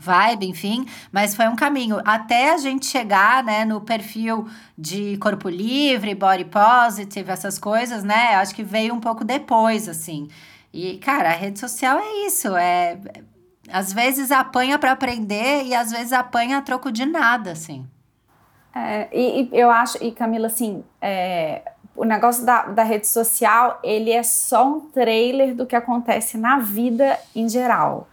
vibe, enfim, mas foi um caminho até a gente chegar, né, no perfil de corpo livre, body positive, essas coisas, né? Acho que veio um pouco depois, assim. E, cara, a rede social é isso, é às vezes apanha para aprender e às vezes apanha a troco de nada, assim. É, e, e, eu acho, e Camila, assim, é, o negócio da, da rede social, ele é só um trailer do que acontece na vida em geral,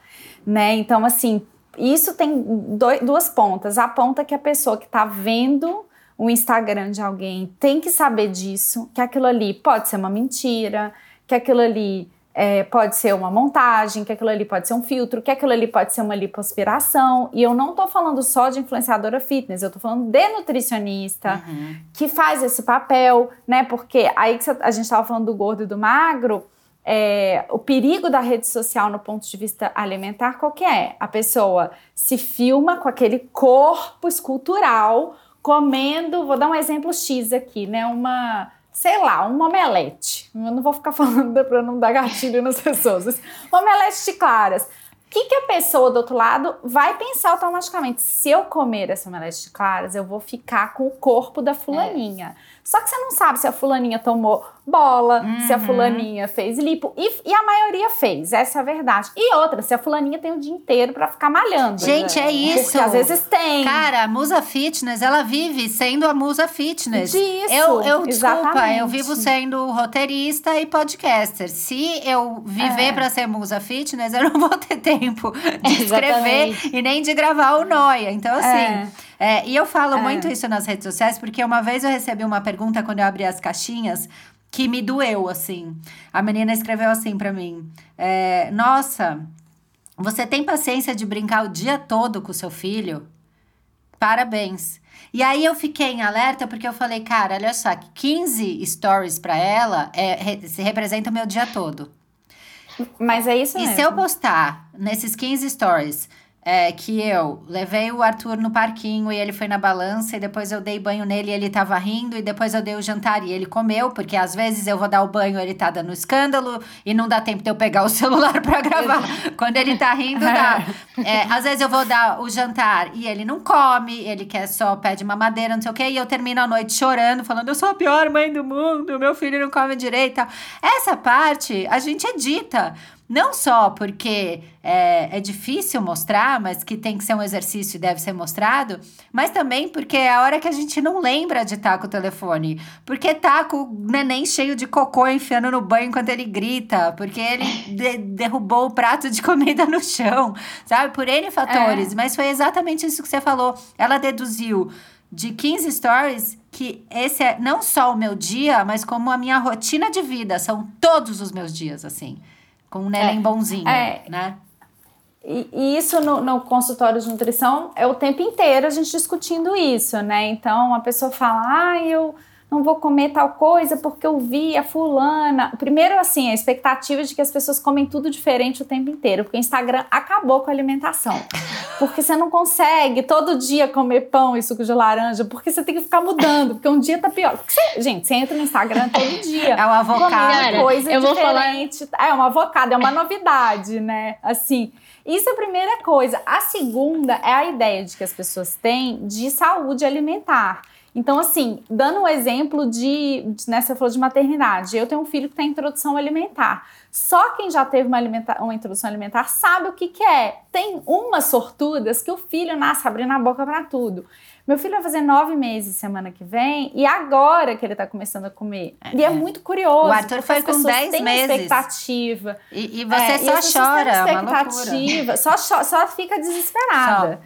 né? Então, assim, isso tem dois, duas pontas. A ponta que a pessoa que está vendo o Instagram de alguém tem que saber disso, que aquilo ali pode ser uma mentira, que aquilo ali é, pode ser uma montagem, que aquilo ali pode ser um filtro, que aquilo ali pode ser uma lipoaspiração. E eu não tô falando só de influenciadora fitness, eu tô falando de nutricionista uhum. que faz esse papel, né? Porque aí que a gente tava falando do gordo e do magro, é, o perigo da rede social no ponto de vista alimentar, qual que é? A pessoa se filma com aquele corpo escultural, comendo, vou dar um exemplo X aqui, né? Uma, sei lá, um omelete. Eu não vou ficar falando para não dar gatilho nas pessoas. Uma omelete de claras. O que, que a pessoa do outro lado vai pensar automaticamente? Se eu comer essa omelete de claras, eu vou ficar com o corpo da fulaninha. É. Só que você não sabe se a fulaninha tomou bola, uhum. se a uhum. fulaninha fez lipo. E, e, a maioria fez, essa é a verdade. E outra, se a fulaninha tem o dia inteiro para ficar malhando. Gente, né? é isso. Porque às vezes tem. Cara, a musa fitness, ela vive sendo a musa fitness. Disso, eu, eu Desculpa, eu vivo sendo roteirista e podcaster. Se eu viver é. para ser musa fitness, eu não vou ter tempo de escrever e nem de gravar o Noia. Então, assim... É. É, e eu falo é. muito isso nas redes sociais, porque uma vez eu recebi uma pergunta quando eu abri as caixinhas que me doeu, assim. A menina escreveu assim para mim: é, Nossa, você tem paciência de brincar o dia todo com o seu filho? Parabéns. E aí eu fiquei em alerta porque eu falei, cara, olha só, 15 stories para ela é, se representa o meu dia todo. Mas é isso e mesmo. E se eu postar nesses 15 stories é, que eu levei o Arthur no parquinho e ele foi na balança e depois eu dei banho nele e ele tava rindo e depois eu dei o jantar e ele comeu, porque às vezes eu vou dar o banho ele tá dando escândalo e não dá tempo de eu pegar o celular para gravar. Quando ele tá rindo, dá. É, às vezes eu vou dar o jantar e ele não come, ele quer só pede mamadeira, não sei o quê, e eu termino a noite chorando, falando, eu sou a pior mãe do mundo, meu filho não come direito. Essa parte a gente edita. Não só porque é, é difícil mostrar, mas que tem que ser um exercício e deve ser mostrado, mas também porque é a hora que a gente não lembra de estar com o telefone. Porque tá com o neném cheio de cocô enfiando no banho enquanto ele grita, porque ele de derrubou o prato de comida no chão, sabe? Por N fatores. É. Mas foi exatamente isso que você falou. Ela deduziu de 15 stories que esse é não só o meu dia, mas como a minha rotina de vida. São todos os meus dias, assim com um neném é, bonzinho, é, né? E, e isso no, no, consultório de nutrição é o tempo inteiro a gente discutindo isso, né? Então a pessoa fala, ah, eu não vou comer tal coisa porque eu vi a fulana. Primeiro, assim, a expectativa de que as pessoas comem tudo diferente o tempo inteiro, porque o Instagram acabou com a alimentação. Porque você não consegue todo dia comer pão e suco de laranja, porque você tem que ficar mudando, porque um dia tá pior. Você, gente, você entra no Instagram todo dia. É um avocado. coisa eu diferente. Vou falar... É um avocado, é uma novidade, né? Assim. Isso é a primeira coisa. A segunda é a ideia de que as pessoas têm de saúde alimentar. Então, assim, dando um exemplo de, né, você falou de maternidade, eu tenho um filho que tem introdução alimentar. Só quem já teve uma, uma introdução alimentar sabe o que, que é. Tem umas sortudas que o filho nasce abrindo a boca para tudo. Meu filho vai fazer nove meses semana que vem e agora que ele tá começando a comer. É, e é, é. muito curioso. O Arthur foi com dez meses. expectativa. E, e você é, só e chora, têm expectativa, só, só fica desesperada.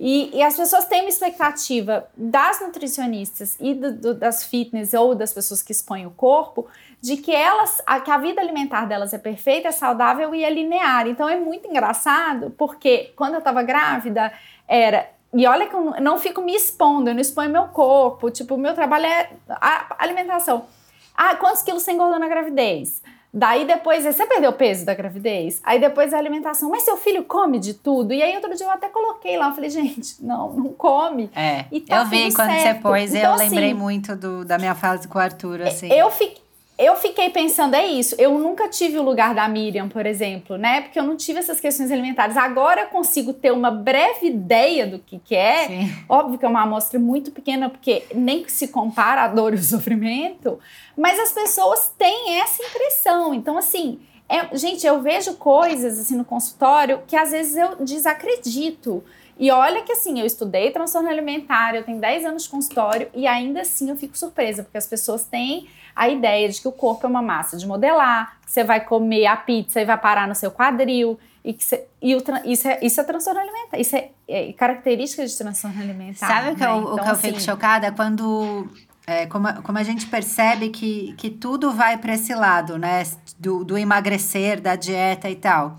E, e, as pessoas têm uma expectativa das nutricionistas e do, do, das fitness ou das pessoas que expõem o corpo de que elas, a, que a vida alimentar delas é perfeita, é saudável e é linear. Então é muito engraçado porque quando eu estava grávida era e olha que eu não fico me expondo, eu não exponho meu corpo. Tipo, o meu trabalho é a alimentação. Ah, quantos quilos você engordou na gravidez? Daí depois, você perdeu peso da gravidez? Aí depois a alimentação, mas seu filho come de tudo? E aí outro dia eu até coloquei lá, eu falei, gente, não, não come. É, tá eu vi quando certo. você pôs, então, eu assim, lembrei muito do, da minha fase com o Arthur, assim. Eu fiquei eu fiquei pensando, é isso. Eu nunca tive o lugar da Miriam, por exemplo, né? Porque eu não tive essas questões alimentares. Agora eu consigo ter uma breve ideia do que, que é. Sim. Óbvio que é uma amostra muito pequena, porque nem se compara a dor e o sofrimento. Mas as pessoas têm essa impressão. Então, assim, é, gente, eu vejo coisas assim no consultório que às vezes eu desacredito. E olha que assim, eu estudei transtorno alimentar, eu tenho 10 anos de consultório e ainda assim eu fico surpresa, porque as pessoas têm a ideia de que o corpo é uma massa de modelar, que você vai comer a pizza e vai parar no seu quadril, e que você, e o, isso, é, isso é transtorno alimentar, isso é, é característica de transtorno alimentar. Sabe o que, né? eu, então, o que eu fico assim, chocada? Quando é, como, a, como a gente percebe que, que tudo vai para esse lado, né? Do, do emagrecer, da dieta e tal.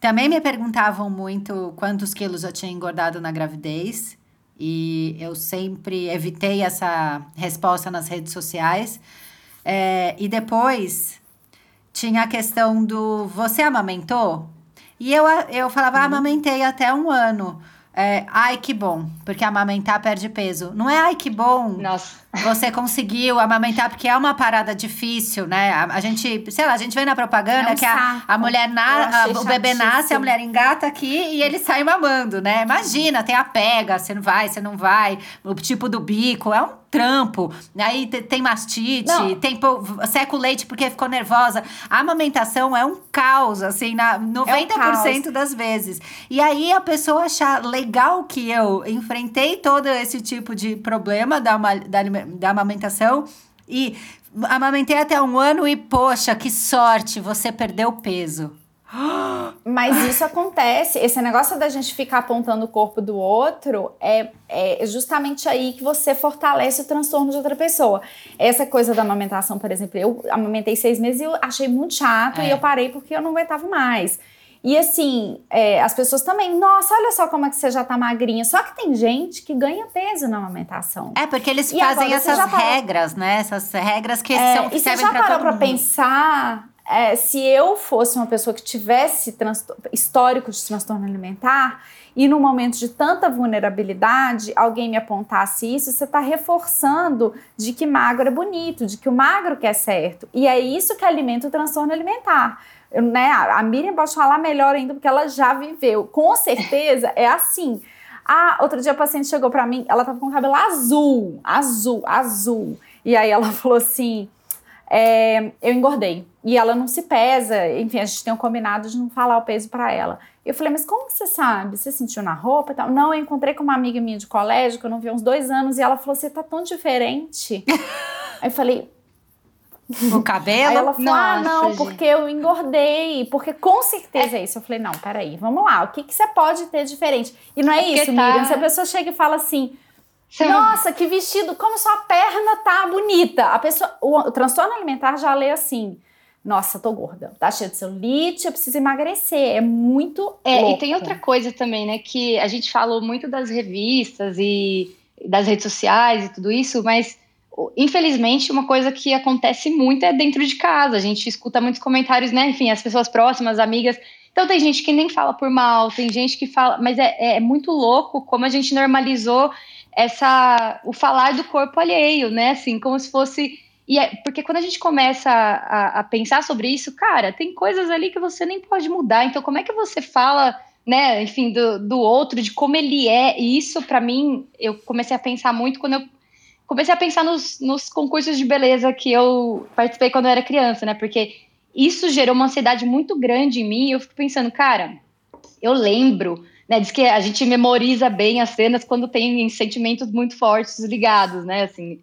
Também me perguntavam muito quantos quilos eu tinha engordado na gravidez. E eu sempre evitei essa resposta nas redes sociais. É, e depois tinha a questão do você amamentou? E eu, eu falava, ah, amamentei até um ano. É, ai, que bom, porque amamentar perde peso. Não é ai, que bom. Nossa você conseguiu amamentar, porque é uma parada difícil, né? A, a gente, sei lá, a gente vê na propaganda é um que a, a mulher, na, a, o bebê nasce, a mulher engata aqui e ele sai mamando, né? Imagina, tem a pega, você não vai, você não vai, o tipo do bico, é um trampo. Aí tem mastite, não. tem seca o leite porque ficou nervosa. A amamentação é um caos, assim, na 90% é um das vezes. E aí a pessoa achar legal que eu enfrentei todo esse tipo de problema da, da da amamentação e amamentei até um ano e, poxa, que sorte, você perdeu peso. Mas isso acontece. Esse negócio da gente ficar apontando o corpo do outro é, é justamente aí que você fortalece o transtorno de outra pessoa. Essa coisa da amamentação, por exemplo, eu amamentei seis meses e eu achei muito chato é. e eu parei porque eu não aguentava mais. E assim, é, as pessoas também, nossa, olha só como é que você já tá magrinha. Só que tem gente que ganha peso na amamentação. É, porque eles e fazem essas regras, né? Essas regras que é, são E você já parou pra pensar é, se eu fosse uma pessoa que tivesse histórico de transtorno alimentar e no momento de tanta vulnerabilidade alguém me apontasse isso, você está reforçando de que magro é bonito, de que o magro quer certo. E é isso que alimenta o transtorno alimentar né, a Miriam pode falar melhor ainda, porque ela já viveu. Com certeza é assim. Ah, outro dia a paciente chegou para mim, ela tava com o cabelo azul, azul, azul. E aí ela falou assim: é, eu engordei. E ela não se pesa, enfim, a gente tem um combinado de não falar o peso para ela. Eu falei, mas como você sabe? Você sentiu na roupa e tal? Não, eu encontrei com uma amiga minha de colégio, que eu não vi há uns dois anos, e ela falou: você tá tão diferente. aí eu falei, o cabelo? Aí ela falou: Nossa, ah, não, gente. porque eu engordei. Porque com certeza é, é isso. Eu falei: não, peraí, vamos lá. O que, que você pode ter diferente? E não é, é isso, tá... Miriam. Se a pessoa chega e fala assim. Nossa, que vestido, como sua perna tá bonita. A pessoa, o, o transtorno alimentar já lê assim: nossa, tô gorda, tá cheia de celulite, eu preciso emagrecer. É muito. É, louco. e tem outra coisa também, né? Que a gente falou muito das revistas e das redes sociais e tudo isso, mas infelizmente, uma coisa que acontece muito é dentro de casa. A gente escuta muitos comentários, né? Enfim, as pessoas próximas, amigas. Então tem gente que nem fala por mal, tem gente que fala, mas é, é muito louco como a gente normalizou essa o falar do corpo alheio, né? Assim, como se fosse e é, porque quando a gente começa a, a, pensar sobre isso, cara, tem coisas ali que você nem pode mudar. Então, como é que você fala, né, enfim, do, do outro, de como ele é? E isso, para mim, eu comecei a pensar muito quando eu comecei a pensar nos, nos concursos de beleza que eu participei quando eu era criança, né? Porque isso gerou uma ansiedade muito grande em mim. E eu fico pensando, cara, eu lembro né, diz que a gente memoriza bem as cenas quando tem sentimentos muito fortes ligados, né, assim.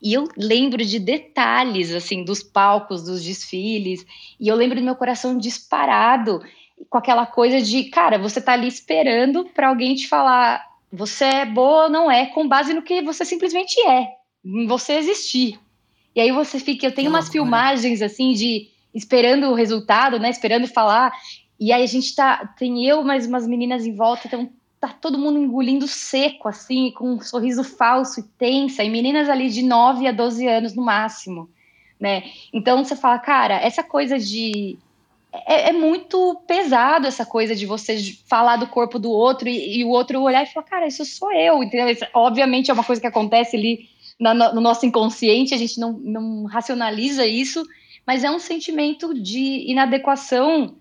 E eu lembro de detalhes, assim, dos palcos, dos desfiles, e eu lembro do meu coração disparado com aquela coisa de, cara, você tá ali esperando para alguém te falar, você é boa ou não é, com base no que você simplesmente é, em você existir. E aí você fica, eu tenho umas filmagens assim de esperando o resultado, né, esperando falar, e aí a gente tá, tem eu mais umas meninas em volta, então tá todo mundo engolindo seco, assim, com um sorriso falso e tensa, e meninas ali de 9 a 12 anos no máximo, né? Então você fala, cara, essa coisa de. É, é muito pesado essa coisa de você falar do corpo do outro e, e, o outro olhar e falar, cara, isso sou eu, entendeu? Isso, obviamente é uma coisa que acontece ali no, no nosso inconsciente, a gente não, não racionaliza isso, mas é um sentimento de inadequação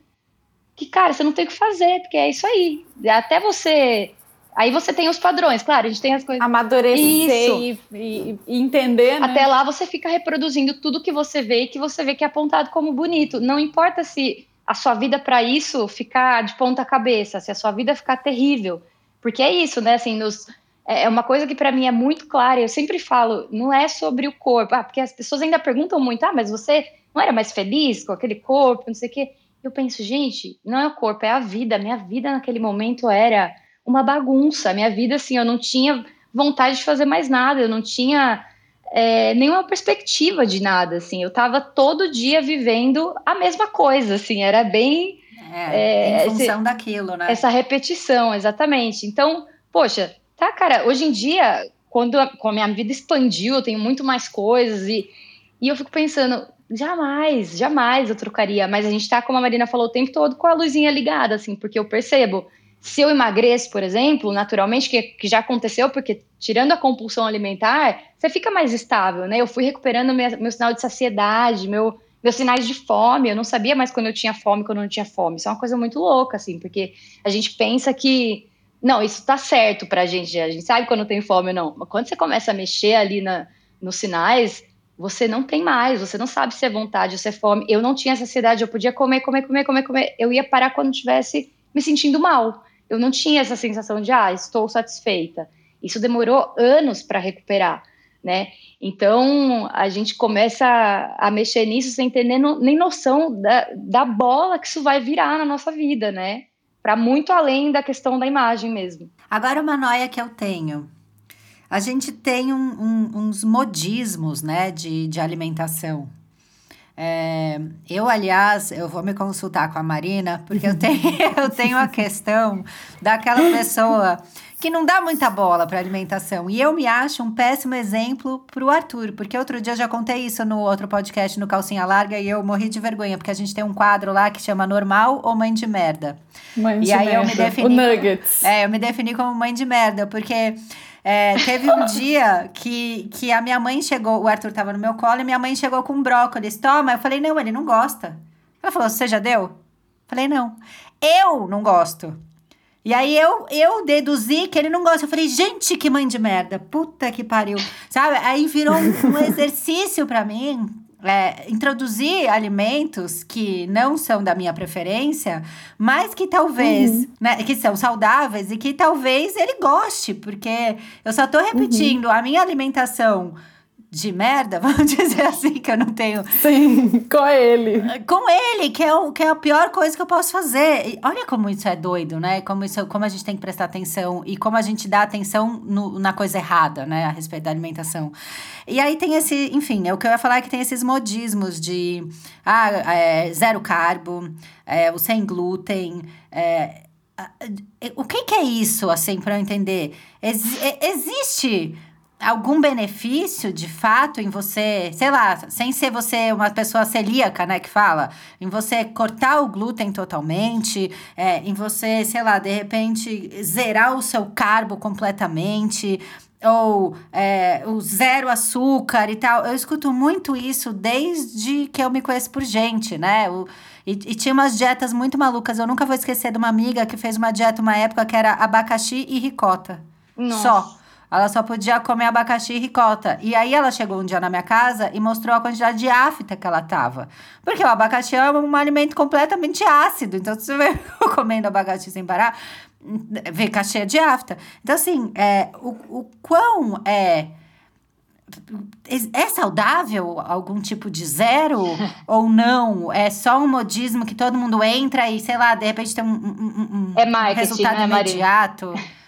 que, cara, você não tem o que fazer, porque é isso aí. Até você. Aí você tem os padrões, claro, a gente tem as coisas. Amadurecer e, e, e, entender. Né? Até lá você fica reproduzindo tudo que você vê e que você vê que é apontado como bonito. Não importa se a sua vida para isso ficar de ponta cabeça, se a sua vida ficar terrível. Porque é isso, né? Assim, nos, é, é uma coisa que para mim é muito clara. Eu sempre falo, não é sobre o corpo. Ah, porque as pessoas ainda perguntam muito, ah, mas você não era mais feliz com aquele corpo, não sei o quê eu penso, gente, não é o corpo, é a vida. Minha vida naquele momento era uma bagunça. Minha vida, assim, eu não tinha vontade de fazer mais nada, eu não tinha é, nenhuma perspectiva de nada, assim. Eu estava todo dia vivendo a mesa coisa, assim, era bem. É, é em função esse, daquilo, né? Essa repetição, exatamente. Então, poxa, tá, cara, hoje em dia, quando a, quando a minha vida expandiu, eu tenho muito mais coisas e, e eu fico pensando, Jamais, jamais eu trocaria. Mas a gente tá, como a Marina falou, o tempo todo com a luzinha ligada, assim, porque eu percebo. Se eu emagreço, por exemplo, naturalmente, que, que já aconteceu, porque tirando a compulsão alimentar, você fica mais estável, né? Eu fui recuperando minha, meu sinal de saciedade, meu, meus sinais de fome. Eu não sabia mais quando eu tinha fome, quando eu não tinha fome. Isso é uma coisa muito louca, assim, porque a gente pensa que. Não, isso tá certo pra gente. A gente sabe quando tem fome ou não. Mas quando você começa a mexer ali na, nos sinais, você não tem mais, você não sabe se é vontade ou se é fome. Eu não tinha essa ansiedade, eu podia comer, comer, comer, comer, comer. Eu ia parar quando estivesse me sentindo mal. Eu não tinha essa sensação de, ah, estou satisfeita. Isso demorou anos para recuperar, né? Então, a gente começa a, mexer nisso sem ter nem, nem noção da, da bola que isso vai virar na nossa vida, né? Para muito além da questão da imagem mesmo. Agora, uma noia que eu tenho a gente tem um, um, uns modismos, né, de, de alimentação. É, eu, aliás, eu vou me consultar com a Marina, porque eu tenho, eu tenho a questão daquela pessoa que não dá muita bola para alimentação. E eu me acho um péssimo exemplo para o Arthur, porque outro dia eu já contei isso no outro podcast, no Calcinha Larga, e eu morri de vergonha, porque a gente tem um quadro lá que chama Normal ou Mãe de Merda. Mãe de e aí merda. eu me defini. O Nuggets. Como, é, eu me defini como mãe de merda, porque é, teve um dia que, que a minha mãe chegou, o Arthur tava no meu colo, e minha mãe chegou com brócolis. Toma, eu falei, não, ele não gosta. Ela falou, você já deu? Falei, não. Eu não gosto. E aí eu, eu deduzi que ele não gosta. Eu falei, gente, que mãe de merda. Puta que pariu. Sabe? Aí virou um, um exercício para mim é, introduzir alimentos que não são da minha preferência, mas que talvez, uhum. né, que são saudáveis e que talvez ele goste, porque eu só tô repetindo, uhum. a minha alimentação de merda, vamos dizer assim, que eu não tenho. Sim, com ele. Com ele, que é, o, que é a pior coisa que eu posso fazer. E olha como isso é doido, né? Como, isso, como a gente tem que prestar atenção e como a gente dá atenção no, na coisa errada, né? A respeito da alimentação. E aí tem esse, enfim, é o que eu ia falar é que tem esses modismos de ah, é, zero carbo, é, o sem glúten. É, o que, que é isso, assim, para eu entender? Ex existe algum benefício de fato em você, sei lá, sem ser você uma pessoa celíaca, né, que fala, em você cortar o glúten totalmente, é, em você, sei lá, de repente zerar o seu carbo completamente, ou é, o zero açúcar e tal. Eu escuto muito isso desde que eu me conheço por gente, né? O, e, e, tinha umas dietas muito malucas. Eu nunca vou esquecer de uma amiga que fez uma dieta uma época que era abacaxi e ricota. Nossa. Só ela só podia comer abacaxi e ricota. E aí ela chegou um dia na minha casa e mostrou a quantidade de afta que ela tava. Porque o abacaxi é um alimento completamente ácido. Então, se você vai comendo abacaxi sem parar, vê que cheia de afta. Então, assim, é, o, o quão é é saudável algum tipo de zero ou não? É só um modismo que todo mundo entra e, sei lá, de repente tem um, um, um é marketing, resultado né, imediato?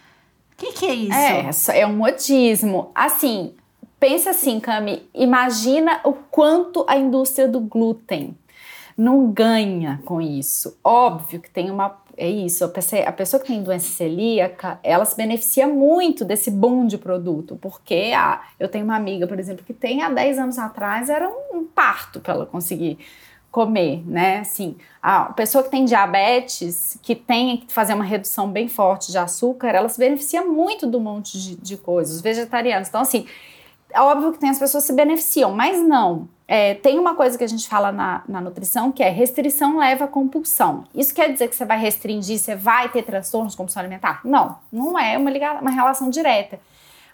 O que, que é isso? É, é um modismo. Assim, pensa assim, Cami, imagina o quanto a indústria do glúten não ganha com isso. Óbvio que tem uma é isso, a pessoa, que tem doença celíaca, ela se beneficia muito desse boom de produto, porque ah, eu tenho uma amiga, por exemplo, que tem há 10 anos atrás, era um parto para ela conseguir comer, né? Assim, a pessoa que tem diabetes, que tem que fazer uma redução bem forte de açúcar, ela se beneficia muito do monte de, de coisas, os vegetarianos. Então, assim, é óbvio que tem as pessoas que se beneficiam, mas não. É, tem uma coisa que a gente fala na, na, nutrição que é restrição leva a compulsão. Isso quer dizer que você vai restringir, você vai ter transtornos de compulsão alimentar? Não, não é uma, uma relação direta.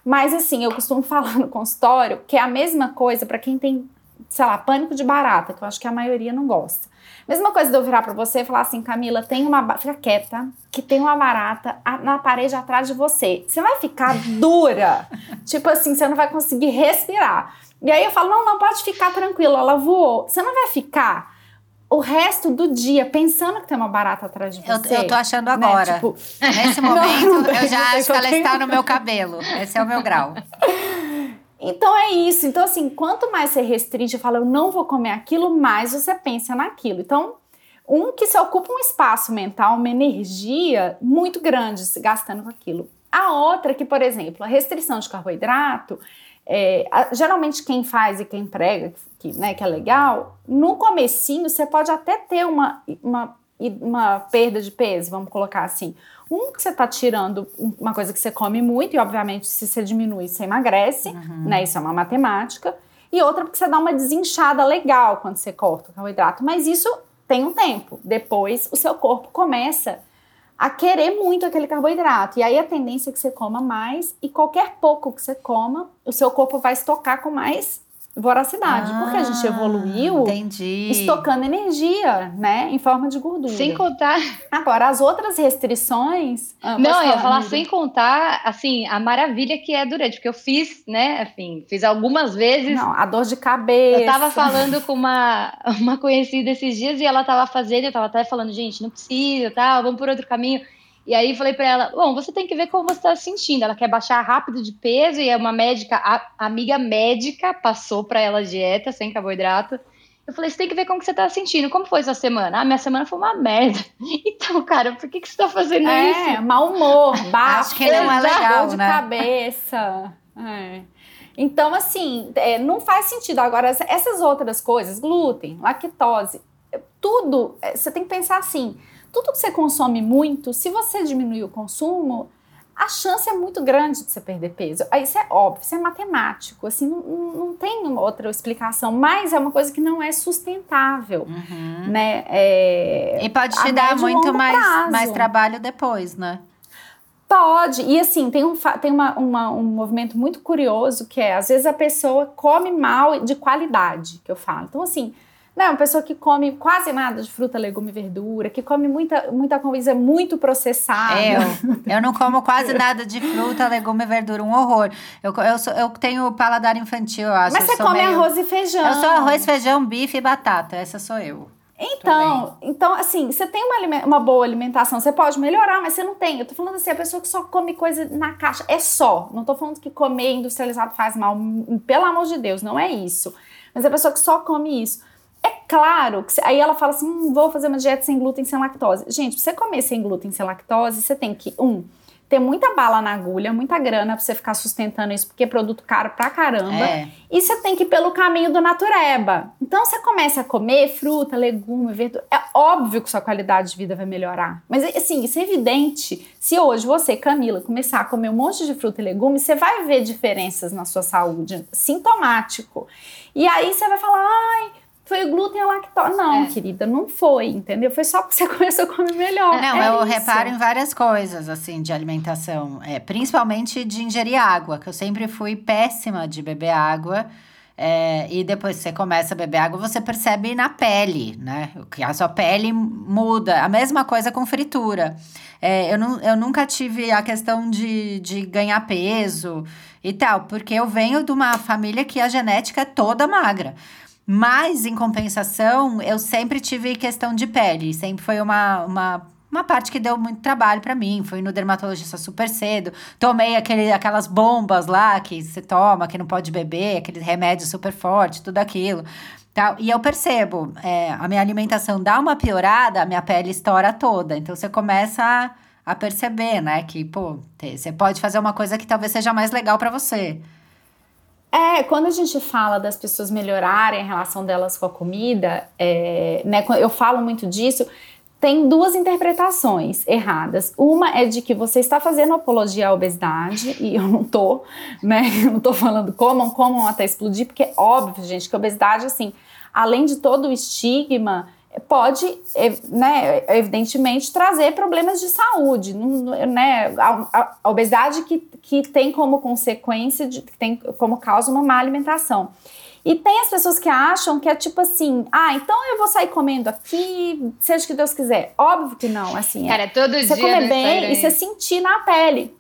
Mas assim, eu costumo falar no consultório que é a mesma coisa para quem tem, sei lá, pânico de barata, que eu acho que a maioria não gosta. Mesma coisa de eu virar para você e falar assim, Camila, tem uma. Fica quieta, que tem uma barata na parede atrás de você. Você vai ficar dura. tipo assim, você não vai conseguir respirar. E aí eu falo: não, não, pode ficar tranquila, ela voou. Você não vai ficar o resto do dia pensando que tem uma barata atrás de você. Eu, eu tô achando né? agora. Né? Tipo, Nesse momento, não, não eu já acho que ela está no meu cabelo. Esse é o meu grau. Então é isso. Então, assim, quanto mais você restringe e fala, eu não vou comer aquilo, mais você pensa naquilo. Então, um que se ocupa um espaço mental, uma energia muito grande se gastando com aquilo. A outra que, por exemplo, a restrição de carboidrato, é, a, geralmente quem faz e quem prega, que, né, que é legal, no comecinho você pode até ter uma, uma, uma perda de peso, vamos colocar assim. Um que você está tirando uma coisa que você come muito, e obviamente se você diminui, você emagrece, uhum. né? Isso é uma matemática. E outra porque você dá uma desinchada legal quando você corta o carboidrato. Mas isso tem um tempo. Depois o seu corpo começa a querer muito aquele carboidrato. E aí a tendência é que você coma mais, e qualquer pouco que você coma, o seu corpo vai estocar com mais voracidade, ah, porque a gente ah, evoluiu entendi. estocando energia, né, em forma de gordura. Sem contar. Agora, as outras restrições. Ah, não, eu ia falar sem contar, assim, a maravilha que é durante, porque eu fiz, né, enfim, fiz algumas vezes. Não, a dor de cabeça. Eu tava falando com uma, uma conhecida esses dias e ela tava fazendo, eu tava até falando, gente, não precisa, tá, vamos por outro caminho. E aí falei para ela, bom, você tem que ver como você está se sentindo. Ela quer baixar rápido de peso e é uma médica, a, amiga médica passou para ela dieta sem carboidrato. Eu falei, você tem que ver como que você tá sentindo. Como foi sua semana? Ah, minha semana foi uma merda. Então, cara, por que, que você tá fazendo é, isso? É, mau humor, baixo, que não é legal, dor de né? cabeça. É. Então, assim, é, não faz sentido. Agora, essas outras coisas, glúten, lactose, tudo, é, você tem que pensar assim, tudo que você consome muito, se você diminuir o consumo, a chance é muito grande de você perder peso. Isso é óbvio, isso é matemático, assim, não, não tem outra explicação, mas é uma coisa que não é sustentável, uhum. né? É, e pode te dar muito mais, mais trabalho depois, né? Pode, e assim, tem, um, tem uma, uma, um movimento muito curioso que é, às vezes a pessoa come mal de qualidade, que eu falo. Então, assim, não, uma pessoa que come quase nada de fruta, legume e verdura, que come muita, muita coisa muito processada. Eu, eu não como quase nada de fruta, legume e verdura, um horror. Eu, eu, sou, eu tenho paladar infantil, eu acho. Mas você come meio... arroz e feijão. Eu sou arroz, feijão, bife e batata, essa sou eu. Então, então, assim, você tem uma, uma boa alimentação, você pode melhorar, mas você não tem. Eu tô falando assim, a pessoa que só come coisa na caixa, é só. Não tô falando que comer industrializado faz mal, pelo amor de Deus, não é isso. Mas a pessoa que só come isso. É claro que aí ela fala assim: hum, vou fazer uma dieta sem glúten, sem lactose. Gente, pra você comer sem glúten, sem lactose, você tem que, um, ter muita bala na agulha, muita grana pra você ficar sustentando isso, porque é produto caro pra caramba. É. E você tem que ir pelo caminho do natureba. Então você começa a comer fruta, legume, verdura. É óbvio que sua qualidade de vida vai melhorar. Mas assim, isso é evidente. Se hoje você, Camila, começar a comer um monte de fruta e legume, você vai ver diferenças na sua saúde. Sintomático. E aí você vai falar, ai foi o glúten e a lactose. Não, É. querida, não foi, entendeu? Foi só porque você começou a comer melhor. Não, É eu isso. reparo em várias coisas, assim, de alimentação. É, principalmente de ingerir água, que eu sempre fui péssima de beber água. É, e depois que você começa a beber água, você percebe na pele, né? Que a sua pele muda. A mesma coisa com fritura. É, eu, nu- eu nunca tive a questão de, de ganhar peso e tal, porque eu venho de uma família que a genética é toda magra. Mas, em compensação, eu sempre tive questão de pele. Sempre foi uma, uma, uma parte que deu muito trabalho pra mim. Fui no dermatologista super cedo. Tomei aquele, aquelas bombas lá que você toma, que não pode beber, aquele remédio super forte, tudo aquilo. Tal. E eu percebo, é, a minha alimentação dá uma piorada, a minha pele estoura toda. Então, você começa a, a perceber, né? Que, pô, você pode fazer uma coisa que talvez seja mais legal pra você. É, quando a gente fala das pessoas melhorarem a relação delas com a comida, é, né, eu falo muito disso, tem duas interpretações erradas. Uma é de que você está fazendo apologia à obesidade, e eu não tô, né? Eu não tô falando comam, comam até explodir, porque é óbvio, gente, que a obesidade, assim, além de todo o estigma, pode, né, evidentemente, trazer problemas de saúde, né? A, obesidade que, que tem como consequência, de, que tem como causa uma má alimentação. E tem as pessoas que acham que é tipo assim, ah, então eu vou sair comendo aqui, seja o que Deus quiser. Óbvio que não, assim. é Cara, todo você dia comer no bem e você sentir na pele.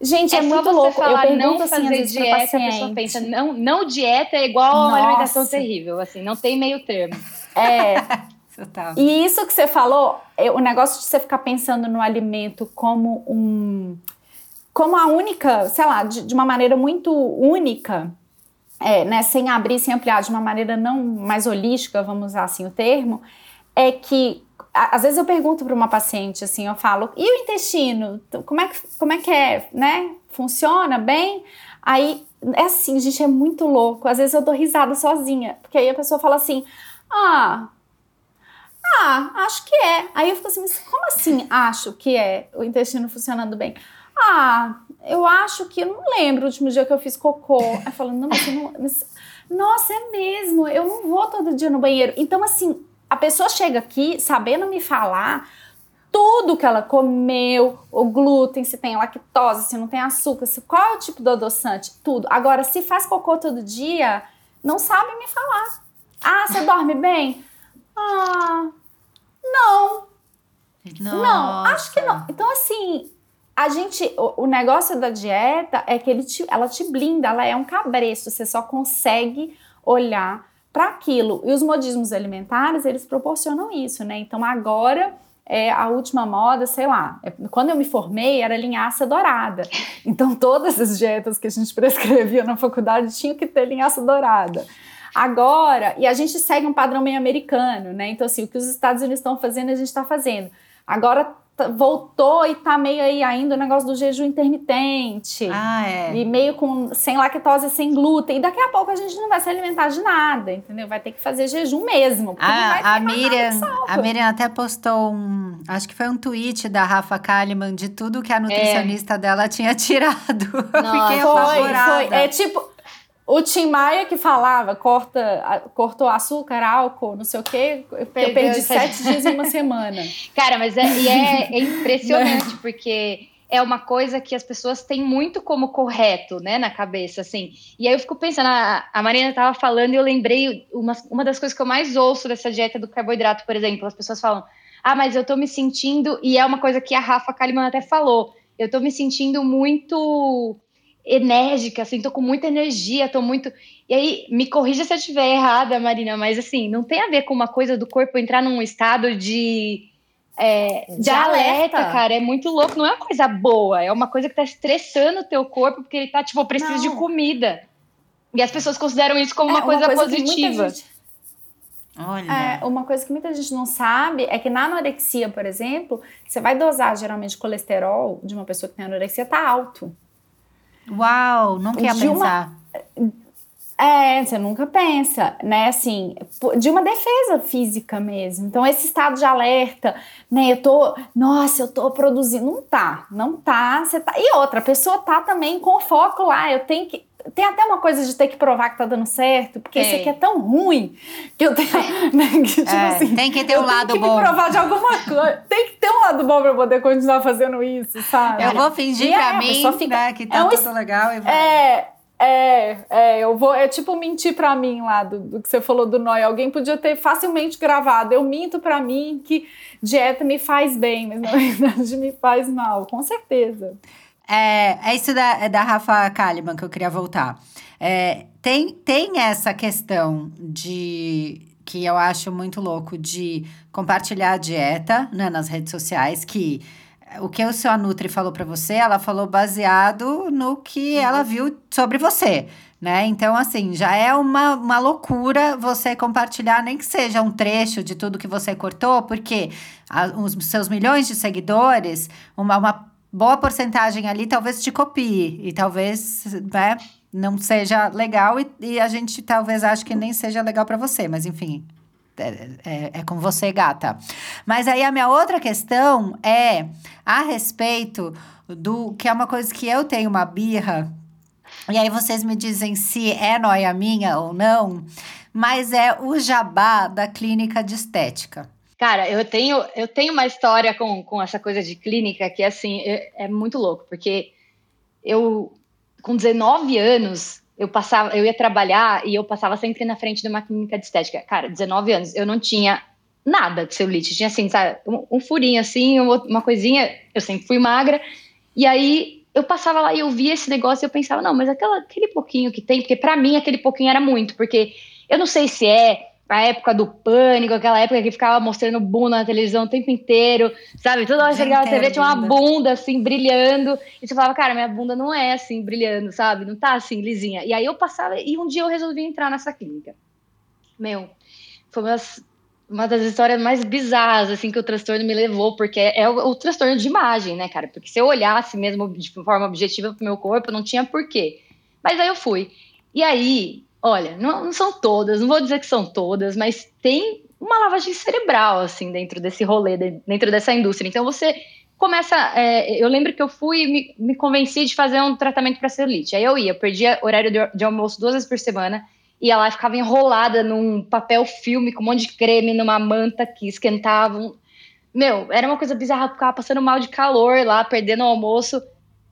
Gente, é, É, muito você louco. Eu falar pergunto não assim, às fazer vezes, pra dieta, a pessoa pensa, não, não dieta é igual a uma alimentação terrível, assim, não tem meio termo. É, Tá. E isso que você falou, é, o negócio de você ficar pensando no alimento como um. como a única, sei lá, de, de uma maneira muito única, é, né, sem abrir, sem ampliar, de uma maneira não mais holística, vamos usar assim o termo, é que. Às vezes eu pergunto para uma paciente assim, eu falo, e o intestino? Como é que, como é, que é, né? Funciona bem? Aí, é assim, gente, é muito louco. Às vezes eu dou risada sozinha, porque aí a pessoa fala assim, ah, ah, acho que é. Aí eu fico assim, mas como assim acho que é o intestino funcionando bem? Ah, eu acho que, eu não lembro o último dia que eu fiz cocô. Aí falando, não, mas não. mas- nossa, é mesmo, eu não vou todo dia no banheiro. Então, assim, a pessoa chega aqui sabendo me falar tudo que ela comeu, o glúten, se tem lactose, se não tem açúcar, se, qual é o tipo do adoçante, tudo. Agora, se faz cocô todo dia, não sabe me falar. Ah, você dorme bem? Ah, não. Não, acho que não. Então, assim, a gente. O, o negócio da dieta é que ele te- ela te blinda, ela é um cabresto. Você só consegue olhar para aquilo. E os modismos alimentares, eles proporcionam isso, né? Então, agora. É a última moda, sei lá. é- quando eu me formei, era linhaça dourada. Então, todas as dietas que a gente prescrevia na faculdade tinham que ter linhaça dourada. Agora, e a gente segue um padrão meio americano, né? Então, assim, o que os Estados Unidos estão fazendo, a gente está fazendo. Agora tá- voltou e tá meio aí ainda o negócio do jejum intermitente. Ah, é. E meio com sem lactose, sem glúten. E daqui a pouco a gente não vai se alimentar de nada, entendeu? Vai ter que fazer jejum mesmo. porque não vai A, a Miriam, a Miriam até postou um, acho que foi um tweet da Rafa Kalimann de tudo que a nutricionista dela tinha tirado. Eu Fiquei Nossa, Foi, foi. É tipo. O Tim Maia que falava, corta, a- cortou açúcar, álcool, não sei o quê, eu Perdeu perdi sete- sete dias em uma semana. Cara, mas é, e é, é Né? impressionante, porque é uma coisa que as pessoas têm muito como correto, né, na cabeça, assim. E aí eu fico pensando, a, a Marina estava falando e eu lembrei uma, uma das coisas que eu mais ouço dessa dieta do carboidrato, por exemplo, as pessoas falam, ah, mas eu tô me sentindo, e é uma coisa que a Rafa Kalimann até falou, eu tô me sentindo muito enérgica, assim, tô com muita energia, tô muito. E aí, me corrija se eu estiver errada, Marina, mas assim, não tem a ver com uma coisa do corpo entrar num estado de. é, de, De alerta, alerta. cara, é muito louco, não é uma coisa boa, é uma coisa que tá estressando o teu corpo, porque ele tá, tipo, eu preciso de comida. E as pessoas consideram isso como uma, É, coisa, que muita positiva. gente- Olha. é, uma coisa que muita gente não sabe é que na anorexia, por exemplo, você vai dosar geralmente colesterol de uma pessoa que tem anorexia, tá alto. Uau, não quer de uma- pensar. É, você nunca pensa, né? Assim, de uma defesa física mesmo. Então, esse estado de alerta, né? Eu tô, nossa, eu tô produzindo. Não tá, não tá. Você tá. E outra, a pessoa tá também com foco lá. Eu tenho que. Tem até uma coisa de ter que provar que tá dando certo, porque isso aqui é tão ruim que eu tenho. Né, que, tipo É, assim, tem que ter um eu tenho lado que bom. me provar de alguma coisa. Tem que ter um lado bom pra eu poder continuar fazendo isso, sabe? Eu vou fingir E pra é, mim fica- né, que tá é um tudo legal e vai. É, é, é, eu vou. É tipo mentir pra mim lá do, do que você falou do Noia. Alguém podia ter facilmente gravado. Eu minto pra mim que dieta me faz bem, mas na verdade me faz mal, com certeza. É, é isso da, é da Rafa Kalimann que eu queria voltar. É, tem, tem essa questão de que eu acho muito louco de compartilhar a dieta né, nas redes sociais, que o que o seu Nutri falou pra você, ela falou baseado no que ela viu sobre você. Né? Então, assim, já é uma, uma loucura você compartilhar, nem que seja um trecho de tudo que você cortou, porque a- os seus milhões de seguidores, uma, uma boa porcentagem ali talvez te copie e talvez né, não seja legal e, e a gente talvez ache que nem seja legal para você, mas enfim. É, é, é com você, gata. Mas aí a minha outra questão é a respeito do que é uma coisa que eu tenho uma birra, e aí vocês me dizem se é noia minha ou não, mas é o jabá da clínica de estética. Cara, eu tenho, eu tenho uma história com, com essa coisa de clínica que, assim, é, é muito louco, porque eu, com 19 anos, eu passava, eu ia trabalhar e eu passava sempre na frente de uma clínica de estética. Cara, 19 anos, eu não tinha nada de celulite, tinha assim, sabe, um, um furinho assim, uma coisinha, eu sempre fui magra, e aí eu passava lá e eu via esse negócio e eu pensava, não, mas aquela, aquele pouquinho que tem, porque pra mim aquele pouquinho era muito, porque eu não sei se é a época do pânico, aquela época que ficava mostrando bunda na televisão o tempo inteiro, sabe? Toda hora que você ligava a TV tinha uma bunda assim, brilhando, e você falava, cara, minha bunda não é assim, brilhando, sabe? Não tá assim, lisinha. E aí eu passava, e um dia eu resolvi entrar nessa clínica. Meu, foi uma das, uma das histórias mais bizarras, assim, que o transtorno me levou, porque é o, o transtorno de imagem, né, cara? Porque se eu olhasse mesmo de forma objetiva pro meu corpo, não tinha porquê. Mas aí eu fui. E aí, olha, não, não, são todas, não vou dizer que são todas, mas tem uma lavagem cerebral, assim, dentro desse rolê, dentro dessa indústria. Então você começa. É, eu lembro que eu fui e me, me, convenci de fazer um tratamento para celulite. Aí eu ia, eu perdia horário de, de, almoço duas vezes por semana, ia lá e ficava enrolada num papel filme com um monte de creme, numa manta que esquentava. Meu, era uma coisa bizarra, ficava passando mal de calor lá, perdendo o almoço.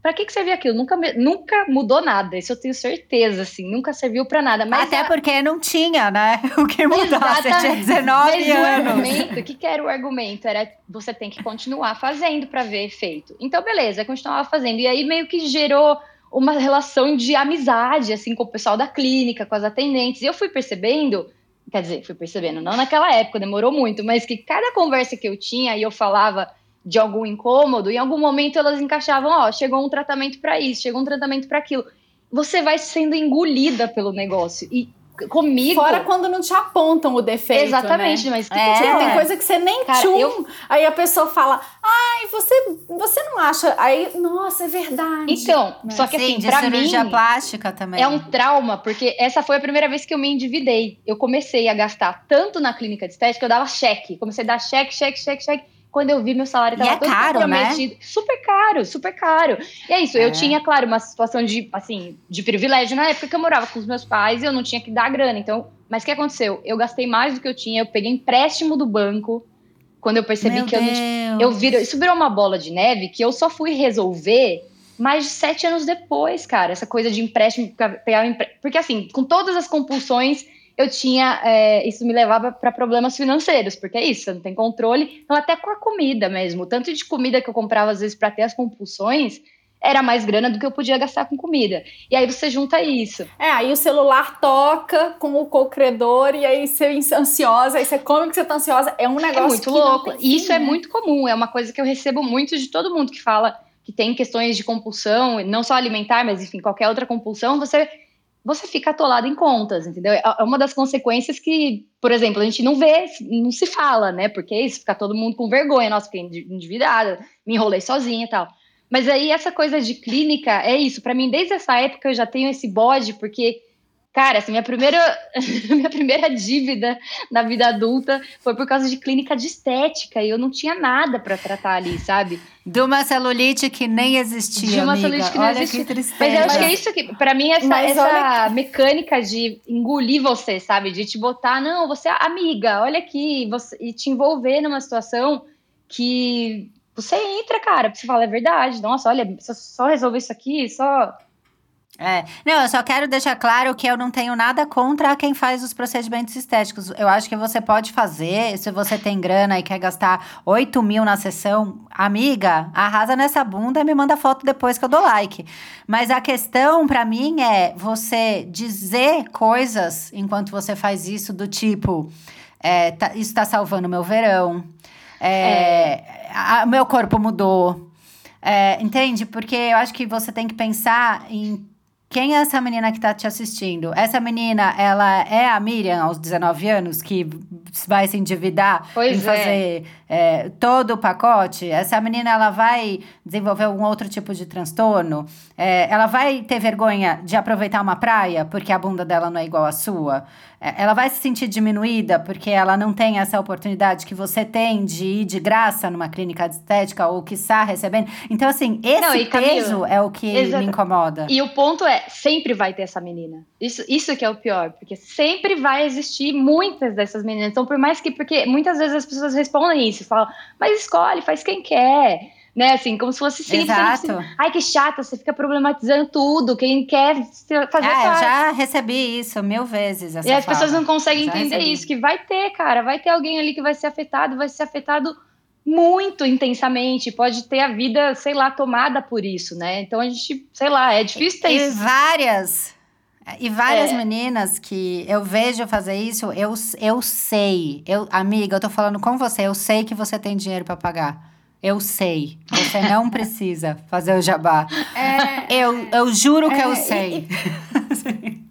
Pra que, que servia aquilo? Nunca, nunca mudou nada, isso eu tenho certeza, assim, nunca serviu pra nada. Mas Até a... porque não tinha, né? O que mudar, você tinha 19 mas anos. O que, que era o argumento? Era você tem que continuar fazendo pra ver efeito. Então, beleza, continuava fazendo. E aí meio que gerou uma relação de amizade, assim, com o pessoal da clínica, com as atendentes. E eu fui percebendo, quer dizer, fui percebendo, não naquela época, demorou muito, mas que cada conversa que eu tinha e eu falava de algum incômodo, em algum momento elas encaixavam, ó, chegou um tratamento para isso, chegou um tratamento para aquilo. Você vai sendo engolida pelo negócio. E comigo. Fora quando não te apontam o defeito. Exatamente, né? mas que é, que tem coisa que você nem Cara, tchum. eu- Aí a pessoa fala, ai, você, você não acha. Aí, nossa, é verdade. Então, Né? só que Sim, assim, de pra mim. cirurgia plástica também. É um trauma, porque essa foi a primeira vez que eu me endividei. Eu comecei a gastar tanto na clínica de estética, eu dava cheque. Comecei a dar cheque, cheque, cheque, cheque. Quando eu vi meu salário E tava é todo caro, comprometido. Super caro, super caro. E é isso, É. eu tinha, claro, uma situação de, assim, de privilégio na época que eu morava com os meus pais e eu não tinha que dar grana. Então, mas o que aconteceu? Eu gastei mais do que eu tinha, eu peguei empréstimo do banco. Quando eu percebi Meu que eu não Deus. eu viro, isso virou uma bola de neve que eu só fui resolver mais de sete anos depois, cara. Essa coisa de empréstimo, pegar empre- porque assim, com todas as compulsões, eu tinha, é, isso me levava para problemas financeiros, porque é isso, você não tem controle. Então até com a comida mesmo, o tanto de comida que eu comprava às vezes para ter as compulsões era mais grana do que eu podia gastar com comida. E aí você junta isso. É, aí o celular toca com o co-credor e aí você é ansiosa, aí você come que você tá ansiosa. É um negócio É muito louco. E isso é né? muito comum, é uma coisa que eu recebo muito de todo mundo que fala que tem questões de compulsão, não só alimentar, mas enfim, qualquer outra compulsão, você você fica atolado em contas, entendeu? É uma das consequências que, por exemplo, a gente não vê, não se fala, né? Porque isso fica todo mundo com vergonha, nossa, fiquei endividada, me enrolei sozinha e tal. Mas aí essa coisa de clínica é isso, para mim desde essa época eu já tenho esse bode porque Cara, assim, minha primeira, minha primeira dívida na vida adulta foi por causa de clínica de estética e eu não tinha nada para tratar ali, sabe? De uma celulite que nem existia. De uma amiga. celulite que não Olha existia. Que tristeza. Mas eu acho que é isso que, pra mim, essa, essa mecânica de engolir você, sabe? De te botar, não, você é amiga, olha aqui, você, e te envolver numa situação que você entra, cara, você fala, é verdade, nossa, olha, só, só resolver isso aqui, só é. Não, eu só quero deixar claro que eu não tenho nada contra quem faz os procedimentos estéticos. Eu acho que você pode fazer, se você tem grana e quer gastar 8 mil na sessão, amiga, arrasa nessa bunda e me manda foto depois que eu dou like. Mas a questão para mim é você dizer coisas enquanto você faz isso, do tipo: é, tá, isso tá salvando meu verão, é, é. A, meu corpo mudou. É, entende? Porque eu acho que você tem que pensar em quem é essa menina que tá te assistindo? Essa menina, ela é a Miriam aos 19 anos que vai se endividar pois em é. fazer é, todo o pacote? Essa menina, ela vai desenvolver um outro tipo de transtorno? É, ela vai ter vergonha de aproveitar uma praia porque a bunda dela não é igual à sua? É, ela vai se sentir diminuída porque ela não tem essa oportunidade que você tem de ir de graça numa clínica de estética ou que está recebendo. Então, assim, esse não, peso Camila, é o que me incomoda. E o ponto é, sempre vai ter essa menina. Isso, isso que é o pior, porque sempre vai existir muitas dessas meninas. Então, por mais que, porque muitas vezes as pessoas respondem isso, falam, mas escolhe, faz quem quer né? Assim, como se fosse sempre. Exato. Sempre, Ai, que chata, você fica problematizando tudo. Quem quer fazer Ah, eu já recebi isso mil vezes. e as pessoas não conseguem já entender recebi. isso, que vai ter, cara, vai ter alguém ali que vai ser afetado, vai ser afetado muito intensamente, pode ter a vida, sei lá, tomada por isso, né? Então a gente, sei lá, é difícil ter e isso. várias. E várias é. meninas que eu vejo fazer isso, eu, eu sei. Eu, amiga, eu tô falando com você, eu sei que você tem dinheiro para pagar. Eu sei. Você não precisa fazer o jabá. É, eu, eu juro que é, eu sei. E,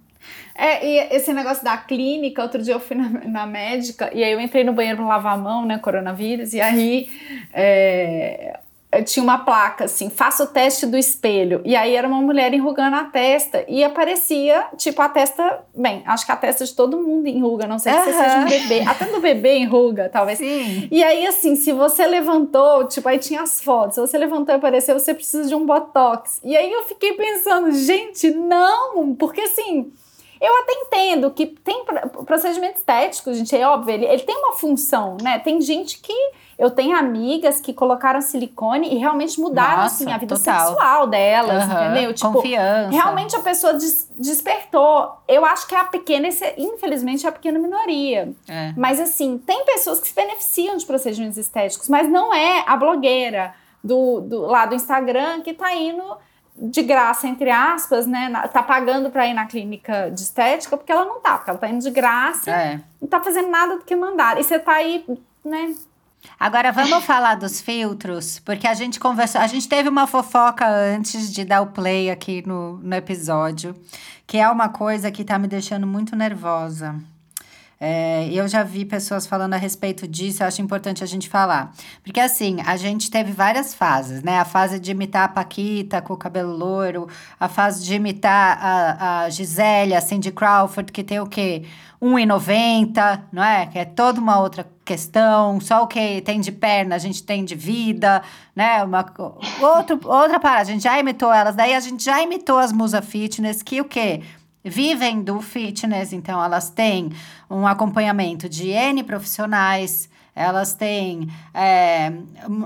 é, e esse negócio da clínica, outro dia eu fui na, na médica e aí eu entrei no banheiro lavar a mão, né, coronavírus, e aí é, tinha uma placa assim, faça o teste do espelho. E aí era uma mulher enrugando a testa e aparecia, tipo, a testa, bem, acho que a testa de todo mundo enruga, não sei uhum. se seja um bebê, até do bebê enruga, talvez. Sim. E aí assim, se você levantou, tipo, aí tinha as fotos, se você levantou e apareceu, você precisa de um botox. E aí eu fiquei pensando, gente, não, porque assim, eu até entendo que tem procedimento estético, gente, é óbvio, ele, ele tem uma função, né? Tem gente que eu tenho amigas que colocaram silicone e realmente mudaram Nossa, assim, a vida total. sexual delas, uhum, entendeu? Tipo, Confiança. realmente a pessoa des despertou. Eu acho que é a pequena, infelizmente, é a pequena minoria. É. Mas assim, tem pessoas que se beneficiam de procedimentos estéticos, mas não é a blogueira do, do lá do Instagram que tá indo de graça, entre aspas, né? Tá pagando para ir na clínica de estética, porque ela não tá, porque ela tá indo de graça, é. não tá fazendo nada do que mandar. E você tá aí, né? Agora vamos falar dos filtros, porque a gente conversou, a gente teve uma fofoca antes de dar o play aqui no, no episódio, que é uma coisa que tá me deixando muito nervosa. É, eu já vi pessoas falando a respeito disso, eu acho importante a gente falar. Porque assim, a gente teve várias fases, né? A fase de imitar a Paquita com o cabelo loiro, a fase de imitar a, a Gisele, a Cindy Crawford, que tem o quê? 1,90, não é? Que é toda uma outra questão, só o que tem de perna a gente tem de vida, né? Uma, outro, outra parada, a gente já imitou elas, daí a gente já imitou as musa fitness, que o quê? Vivem do fitness, então elas têm um acompanhamento de N profissionais, elas têm, é,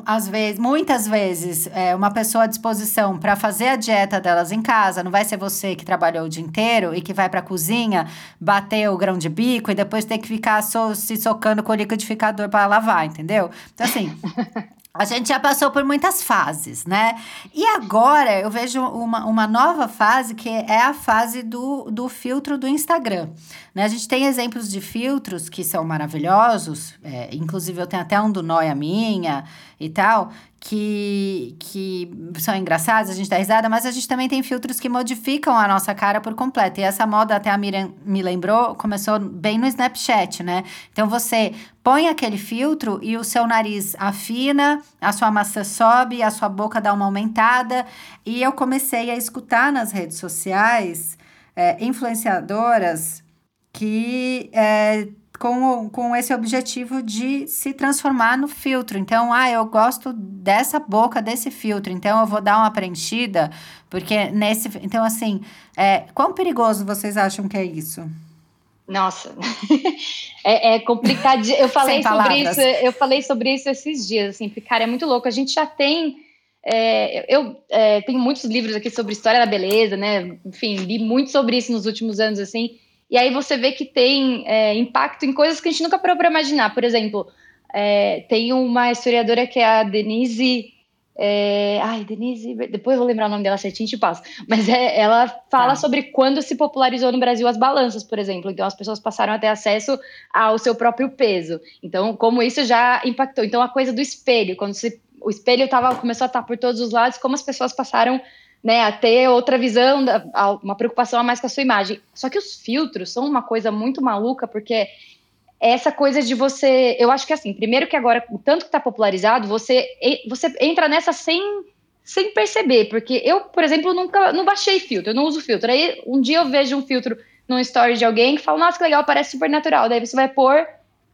às vezes, muitas vezes, é, uma pessoa à disposição para fazer a dieta delas em casa. Não vai ser você que trabalhou o dia inteiro e que vai para a cozinha bater o grão de bico e depois ter que ficar so, se socando com o liquidificador para lavar, entendeu? Então, assim. A gente já passou por muitas fases, né? E agora eu vejo uma, uma nova fase que é a fase do, do filtro do Instagram. Né? A gente tem exemplos de filtros que são maravilhosos, é, inclusive eu tenho até um do Noia Minha e tal, que, que são engraçados, a gente dá risada, mas a gente também tem filtros que modificam a nossa cara por completo. E essa moda, até a Miriam me lembrou, começou bem no Snapchat, né? Então você põe aquele filtro e o seu nariz afina, a sua massa sobe, a sua boca dá uma aumentada. E eu comecei a escutar nas redes sociais é, influenciadoras que é, com, com esse objetivo de se transformar no filtro. Então, ah, eu gosto dessa boca, desse filtro, então eu vou dar uma preenchida, porque nesse. Então, assim, é, quão perigoso vocês acham que é isso? Nossa, é, é complicado. Eu falei sobre isso, eu falei sobre isso esses dias, assim, porque, cara, é muito louco. A gente já tem. É, eu é, tenho muitos livros aqui sobre história da beleza, né? Enfim, li muito sobre isso nos últimos anos, assim. E aí você vê que tem é, impacto em coisas que a gente nunca parou para imaginar. Por exemplo, é, tem uma historiadora que é a Denise. É, ai, Denise, depois eu vou lembrar o nome dela certinho e te passo. Mas é, ela fala tá. sobre quando se popularizou no Brasil as balanças, por exemplo. Então as pessoas passaram a ter acesso ao seu próprio peso. Então, como isso já impactou. Então, a coisa do espelho, quando se, o espelho tava, começou a estar por todos os lados, como as pessoas passaram né, a ter outra visão, uma preocupação a mais com a sua imagem. Só que os filtros são uma coisa muito maluca, porque essa coisa de você. Eu acho que assim, primeiro que agora, o tanto que está popularizado, você, você entra nessa sem, sem perceber. Porque eu, por exemplo, nunca não baixei filtro, eu não uso filtro. Aí um dia eu vejo um filtro num story de alguém que fala, nossa, que legal, parece super natural. Daí você vai pôr,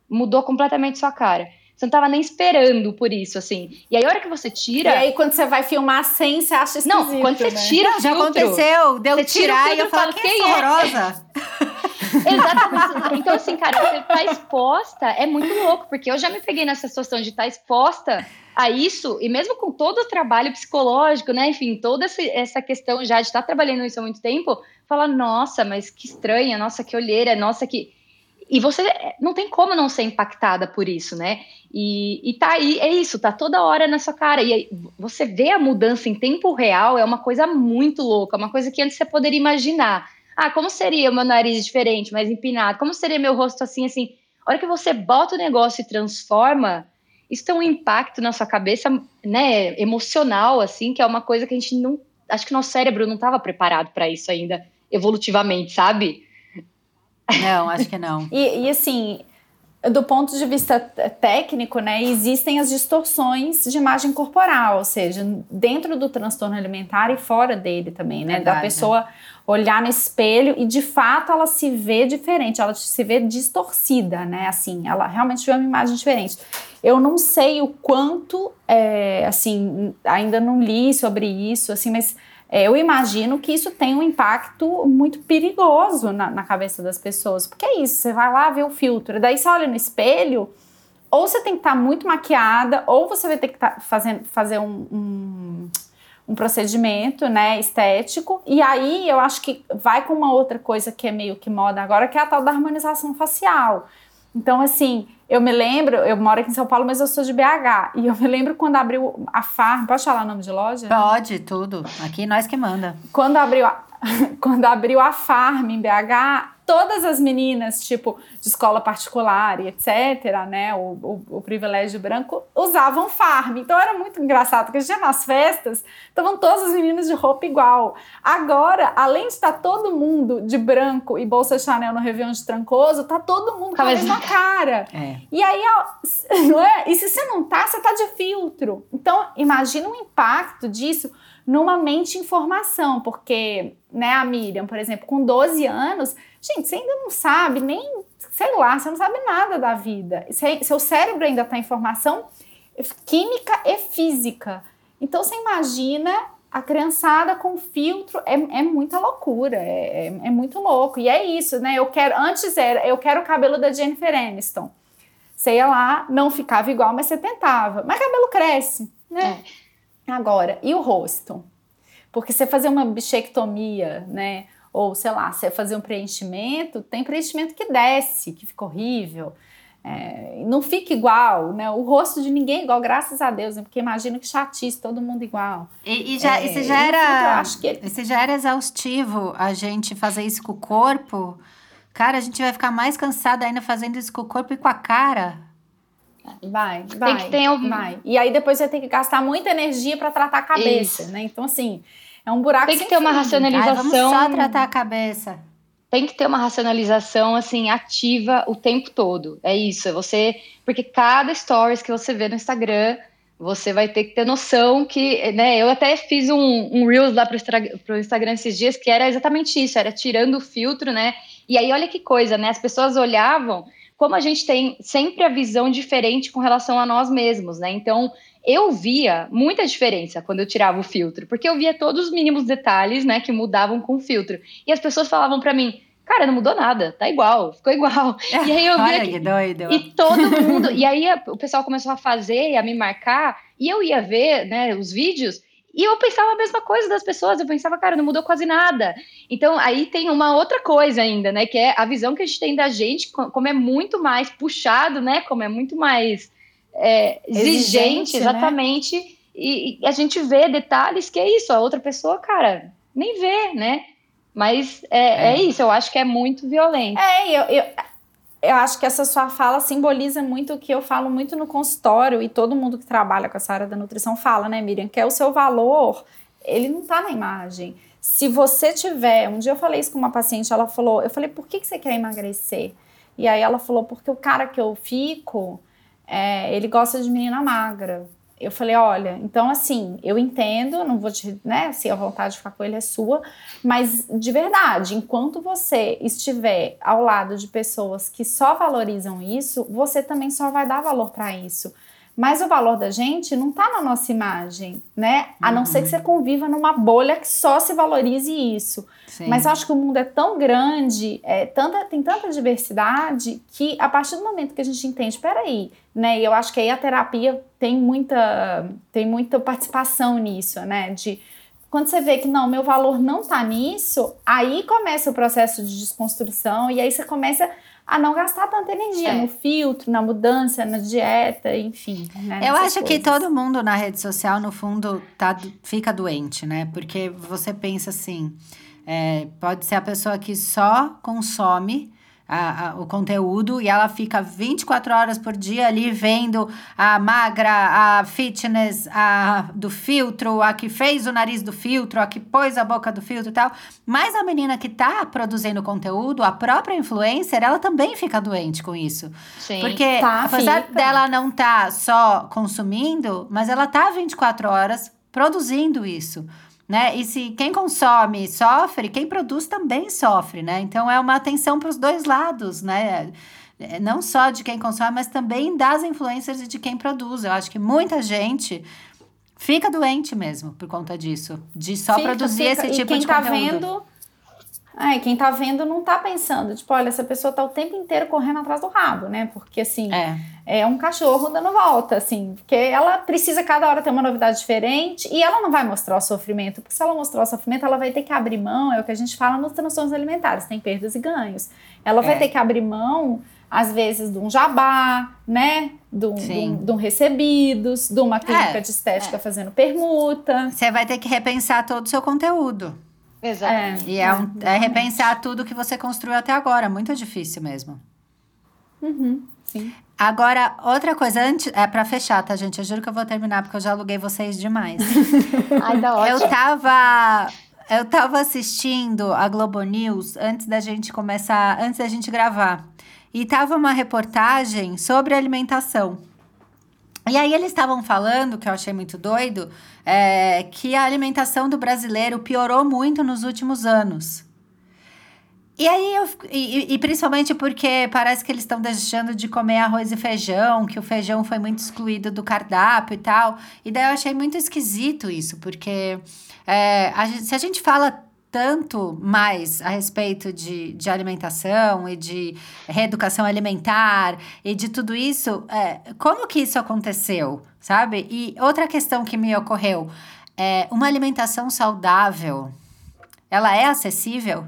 mudou completamente sua cara. Você não tava nem esperando por isso, assim. E aí, a hora que você tira. E aí, quando você vai filmar sem, você acha esquisito. Não, quando você né? tira. Não, já filtro, aconteceu, deu você tirar e eu falo, quem é horrorosa? Exatamente. Então, assim, cara, você tá exposta, é muito louco, porque eu já me peguei nessa situação de estar tá exposta a isso, e mesmo com todo o trabalho psicológico, né? Enfim, toda essa questão já de estar tá trabalhando isso há muito tempo, falar, nossa, mas que estranha, nossa, que olheira, nossa, que. E você não tem como não ser impactada por isso, né? E, e tá aí, é isso, tá toda hora na sua cara. E aí, você vê a mudança em tempo real, é uma coisa muito louca, uma coisa que antes você poderia imaginar. Ah, como seria o meu nariz diferente, mais empinado? Como seria meu rosto assim, assim? A hora que você bota o negócio e transforma, isso tem um impacto na sua cabeça, né, emocional, assim, que é uma coisa que a gente não. Acho que nosso cérebro não estava preparado para isso ainda, evolutivamente, sabe? Não, acho que não. e, e assim, do ponto de vista técnico, né, existem as distorções de imagem corporal, ou seja, dentro do transtorno alimentar e fora dele também, né, Verdade. da pessoa olhar no espelho e de fato ela se vê diferente, ela se vê distorcida, né, assim, ela realmente vê uma imagem diferente. Eu não sei o quanto, é, assim, ainda não li sobre isso, assim, mas eu imagino que isso tem um impacto muito perigoso na, na, cabeça das pessoas. Porque é isso, você vai lá ver o filtro, daí você olha no espelho, ou você tem que estar tá muito maquiada, ou você vai ter que tá fazendo, fazer um, um, um, procedimento né, estético. E aí eu acho que vai com uma outra coisa que é meio que moda agora, que é a tal da harmonização facial. Então, assim, eu me lembro, eu moro aqui em São Paulo, mas eu sou de BH. E eu me lembro quando abriu a Farm. Pode falar o nome de loja? Pode, tudo. Aqui nós que manda. Quando abriu a, quando abriu a Farm em BH, todas as meninas, tipo, de escola particular e etc., né, o, o, o, privilégio branco, usavam farm. Então era muito engraçado, porque já nas festas estavam todas as meninas de roupa igual. Agora, além de estar todo mundo de branco e bolsa Chanel no Réveillon de Trancoso, tá todo mundo com a mesma cara. É. E aí, não é? E se você não tá, você tá de filtro. Então, imagina o impacto disso numa mente em formação, porque, né, a Miriam, por exemplo, com 12 anos, gente, você ainda não sabe nem, sei lá, você não sabe nada da vida. Seu cérebro ainda está em formação química e física. Então você imagina a criançada com filtro, é, é muita loucura, é, é, é, muito louco. E é isso, né? Eu quero, antes era, eu quero o cabelo da Jennifer Aniston. Você ia lá, não ficava igual, mas você tentava. Mas cabelo cresce, né? É. Agora, e o rosto? Porque você fazer uma bichectomia, né? Ou sei lá, você fazer um preenchimento, tem preenchimento que desce, que fica horrível. É, não fica igual, né? O rosto de ninguém é igual, graças a Deus, né? porque imagino que chatice, todo mundo igual. E, e já, é, e já era, acho que ele... já era exaustivo a gente fazer isso com o corpo. Cara, a gente vai ficar mais cansada ainda fazendo isso com o corpo e com a cara. Vai, vai. Tem que ter um... vai. E aí depois você tem que gastar muita energia para tratar a cabeça, Isso. né? Então, assim, é um buraco Tem que ter uma racionalização. Ai, vamos só tratar a cabeça. Tem que ter uma racionalização, assim, ativa o tempo todo. É isso, é você... Porque cada stories que você vê no Instagram, você vai ter que ter noção que, né, eu até fiz um, um Reels lá para o Instagram esses dias que era exatamente isso, era tirando o filtro, né, e aí olha que coisa, né, as pessoas olhavam como a gente tem sempre a visão diferente com relação a nós mesmos, né, então eu via muita diferença quando eu tirava o filtro, porque eu via todos os mínimos detalhes, né, que mudavam com o filtro, e as pessoas falavam para mim, cara, não mudou nada, tá igual, ficou igual. E aí eu vi Olha que doido. E todo mundo, e aí o pessoal começou a fazer, a me marcar, e eu ia ver, né, os vídeos, e eu pensava a mesma coisa das pessoas, eu pensava, cara, não mudou quase nada. Então aí tem uma outra coisa ainda, né, que é a visão que a gente tem da gente, como é muito mais puxado, né, como é muito mais é, exigente, exigente, né? exatamente, né? e, e a gente vê detalhes que é isso, a outra pessoa, cara, nem vê, né? Mas é, é. é isso, eu acho que é muito violento. É, eu, eu, eu acho que essa sua fala simboliza muito o que eu falo muito no consultório e todo mundo que trabalha com essa área da nutrição fala, né, Miriam? Que é o seu valor, ele não tá na imagem. Se você tiver, um dia eu falei isso com uma paciente, ela falou, eu falei, por que, que você quer emagrecer? E aí ela falou, porque o cara que eu fico, é, ele gosta de menina magra eu falei, olha, então assim, eu entendo, não vou te, né, se a vontade de ficar com ele é sua, mas de verdade, enquanto você estiver ao lado de pessoas que só valorizam isso, você também só vai dar valor para isso. Mas o valor da gente não está na nossa imagem, né? A não ser que você conviva numa bolha que só se valorize isso. Sim. Mas eu acho que o mundo é tão grande, é, tanta, tem tanta diversidade, que a partir do momento que a gente entende, peraí, né? E eu acho que aí a terapia tem muita, tem muita participação nisso, né? De quando você vê que não, meu valor não tá nisso, aí começa o processo de desconstrução e aí você começa a não gastar tanta energia é. no filtro, na mudança, na dieta, enfim. Né, Eu acho coisas. que todo mundo na rede social, no fundo, tá, fica doente, né? Porque você pensa assim, é, pode ser a pessoa que só consome a, a, o conteúdo e ela fica 24 horas por dia ali vendo a magra, a fitness, a do filtro, a que fez o nariz do filtro, a que pôs a boca do filtro e tal. Mas a menina que tá produzindo conteúdo, a própria influencer, ela também fica doente com isso. Sim. Porque tá, apesar fica. dela não tá só consumindo, mas ela tá 24 horas produzindo isso né? E se quem consome sofre, quem produz também sofre, né? Então é uma atenção para os dois lados, né? É, não só de quem consome, mas também das influencers e de quem produz. Eu acho que muita gente fica doente mesmo por conta disso, de só fica, produzir fica. esse tipo de tá conteúdo. Vendo, Ai, quem tá vendo não tá pensando, tipo, olha, essa pessoa tá o tempo inteiro correndo atrás do rabo, né? Porque assim, é, é um cachorro dando volta, assim, porque ela precisa cada hora ter uma novidade diferente e ela não vai mostrar o sofrimento, porque se ela mostrar o sofrimento, ela vai ter que abrir mão, é o que a gente fala nos transtornos alimentares, tem perdas e ganhos. Ela vai é. ter que abrir mão, às vezes, de um jabá, né? De um, de um, de um recebidos, de uma clínica é, de estética é. fazendo permuta. Você vai ter que repensar todo o seu conteúdo. Exato. É, e é, um, é repensar tudo que você construiu até agora. Muito difícil mesmo. Uhum, sim. Agora, outra coisa, antes, é para fechar, tá, gente? Eu juro que eu vou terminar, porque eu já aluguei vocês demais. Ai, tá ótimo. Eu tava. Eu tava assistindo a Globo News antes da gente começar, antes da gente gravar. E tava uma reportagem sobre alimentação. E aí eles estavam falando, que eu achei muito doido, é, que a alimentação do brasileiro piorou muito nos últimos anos. E aí, eu, e, e, principalmente porque parece que eles estão deixando de comer arroz e feijão, que o feijão foi muito excluído do cardápio e tal. E daí eu achei muito esquisito isso, porque é, a gente, se a gente fala tanto mais a respeito de, de alimentação e de reeducação alimentar e de tudo isso, é, como que isso aconteceu, sabe? E outra questão que me ocorreu, é uma alimentação saudável, ela é acessível?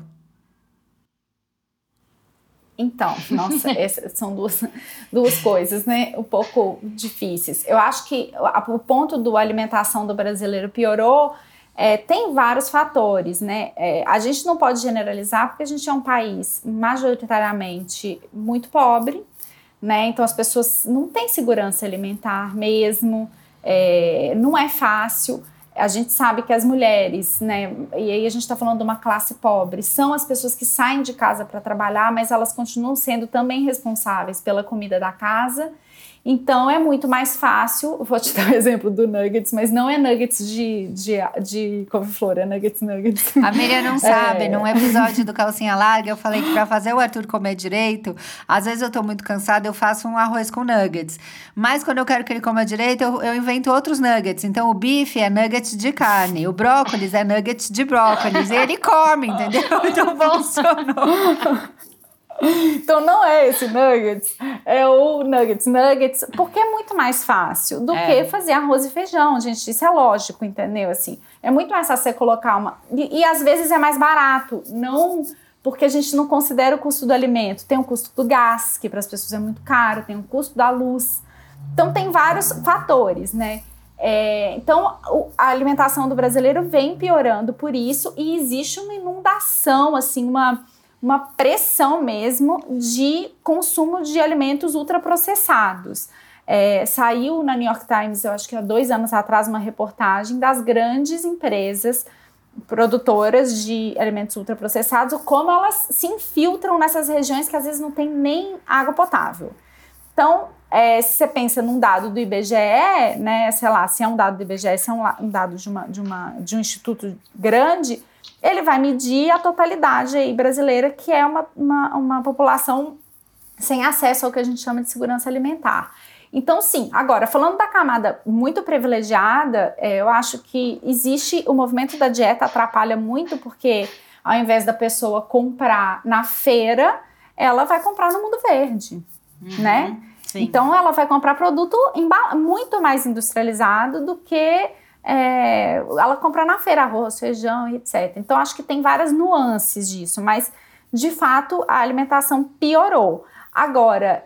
Então, nossa, essas são duas, duas coisas, né? Um pouco difíceis. Eu acho que o ponto do alimentação do brasileiro piorou é, tem vários fatores, né? É, a gente não pode generalizar porque a gente é um país majoritariamente muito pobre, né? Então as pessoas não têm segurança alimentar mesmo, é, não é fácil. A gente sabe que as mulheres, né? E aí a gente está falando de uma classe pobre, são as pessoas que saem de casa para trabalhar, mas elas continuam sendo também responsáveis pela comida da casa Então é muito mais fácil. Vou te dar o um exemplo do nuggets, mas não é nuggets de, de, de couve-flor, é nuggets nuggets. A Miriam não sabe. É. Num episódio do Calcinha Larga, eu falei que para fazer o Arthur comer direito, às vezes eu tô muito cansada, eu faço um arroz com nuggets. Mas quando eu quero que ele coma direito, eu, eu invento outros nuggets. Então o bife é nuggets de carne, o brócolis é nuggets de brócolis. e ele come, entendeu? Então funcionou. Então não é esse nuggets, é o nuggets, nuggets, porque é muito mais fácil do é. que fazer arroz e feijão, gente. Isso é lógico, entendeu? Assim, é muito mais fácil você colocar uma. E, e às vezes é mais barato, não porque a gente não considera o custo do alimento. Tem o custo do gás, que para as pessoas é muito caro, tem o custo da luz. Então tem vários fatores, né? É, então, a alimentação do brasileiro vem piorando por isso e existe uma inundação, assim, uma uma pressão mesmo de consumo de alimentos ultraprocessados. É, saiu na New York Times, eu acho que há dois anos atrás, uma reportagem das grandes empresas produtoras de alimentos ultraprocessados, como elas se infiltram nessas regiões que às vezes não tem nem água potável. Então, é, se você pensa num dado do IBGE, né, sei lá, se é um dado do IBGE, se é um, um dado de, uma, de, uma, de um instituto grande, ele vai medir a totalidade aí brasileira, que é uma, uma, uma população sem acesso ao que a gente chama de segurança alimentar. Então, sim, agora, falando da camada muito privilegiada, é, eu acho que existe o movimento da dieta atrapalha muito, porque ao invés da pessoa comprar na feira, ela vai comprar no mundo verde, uhum, né? Sim. Então, ela vai comprar produto muito mais industrializado do que é, ela compra na feira arroz, feijão e etc. Então, acho que tem várias nuances disso, mas de fato a alimentação piorou. Agora,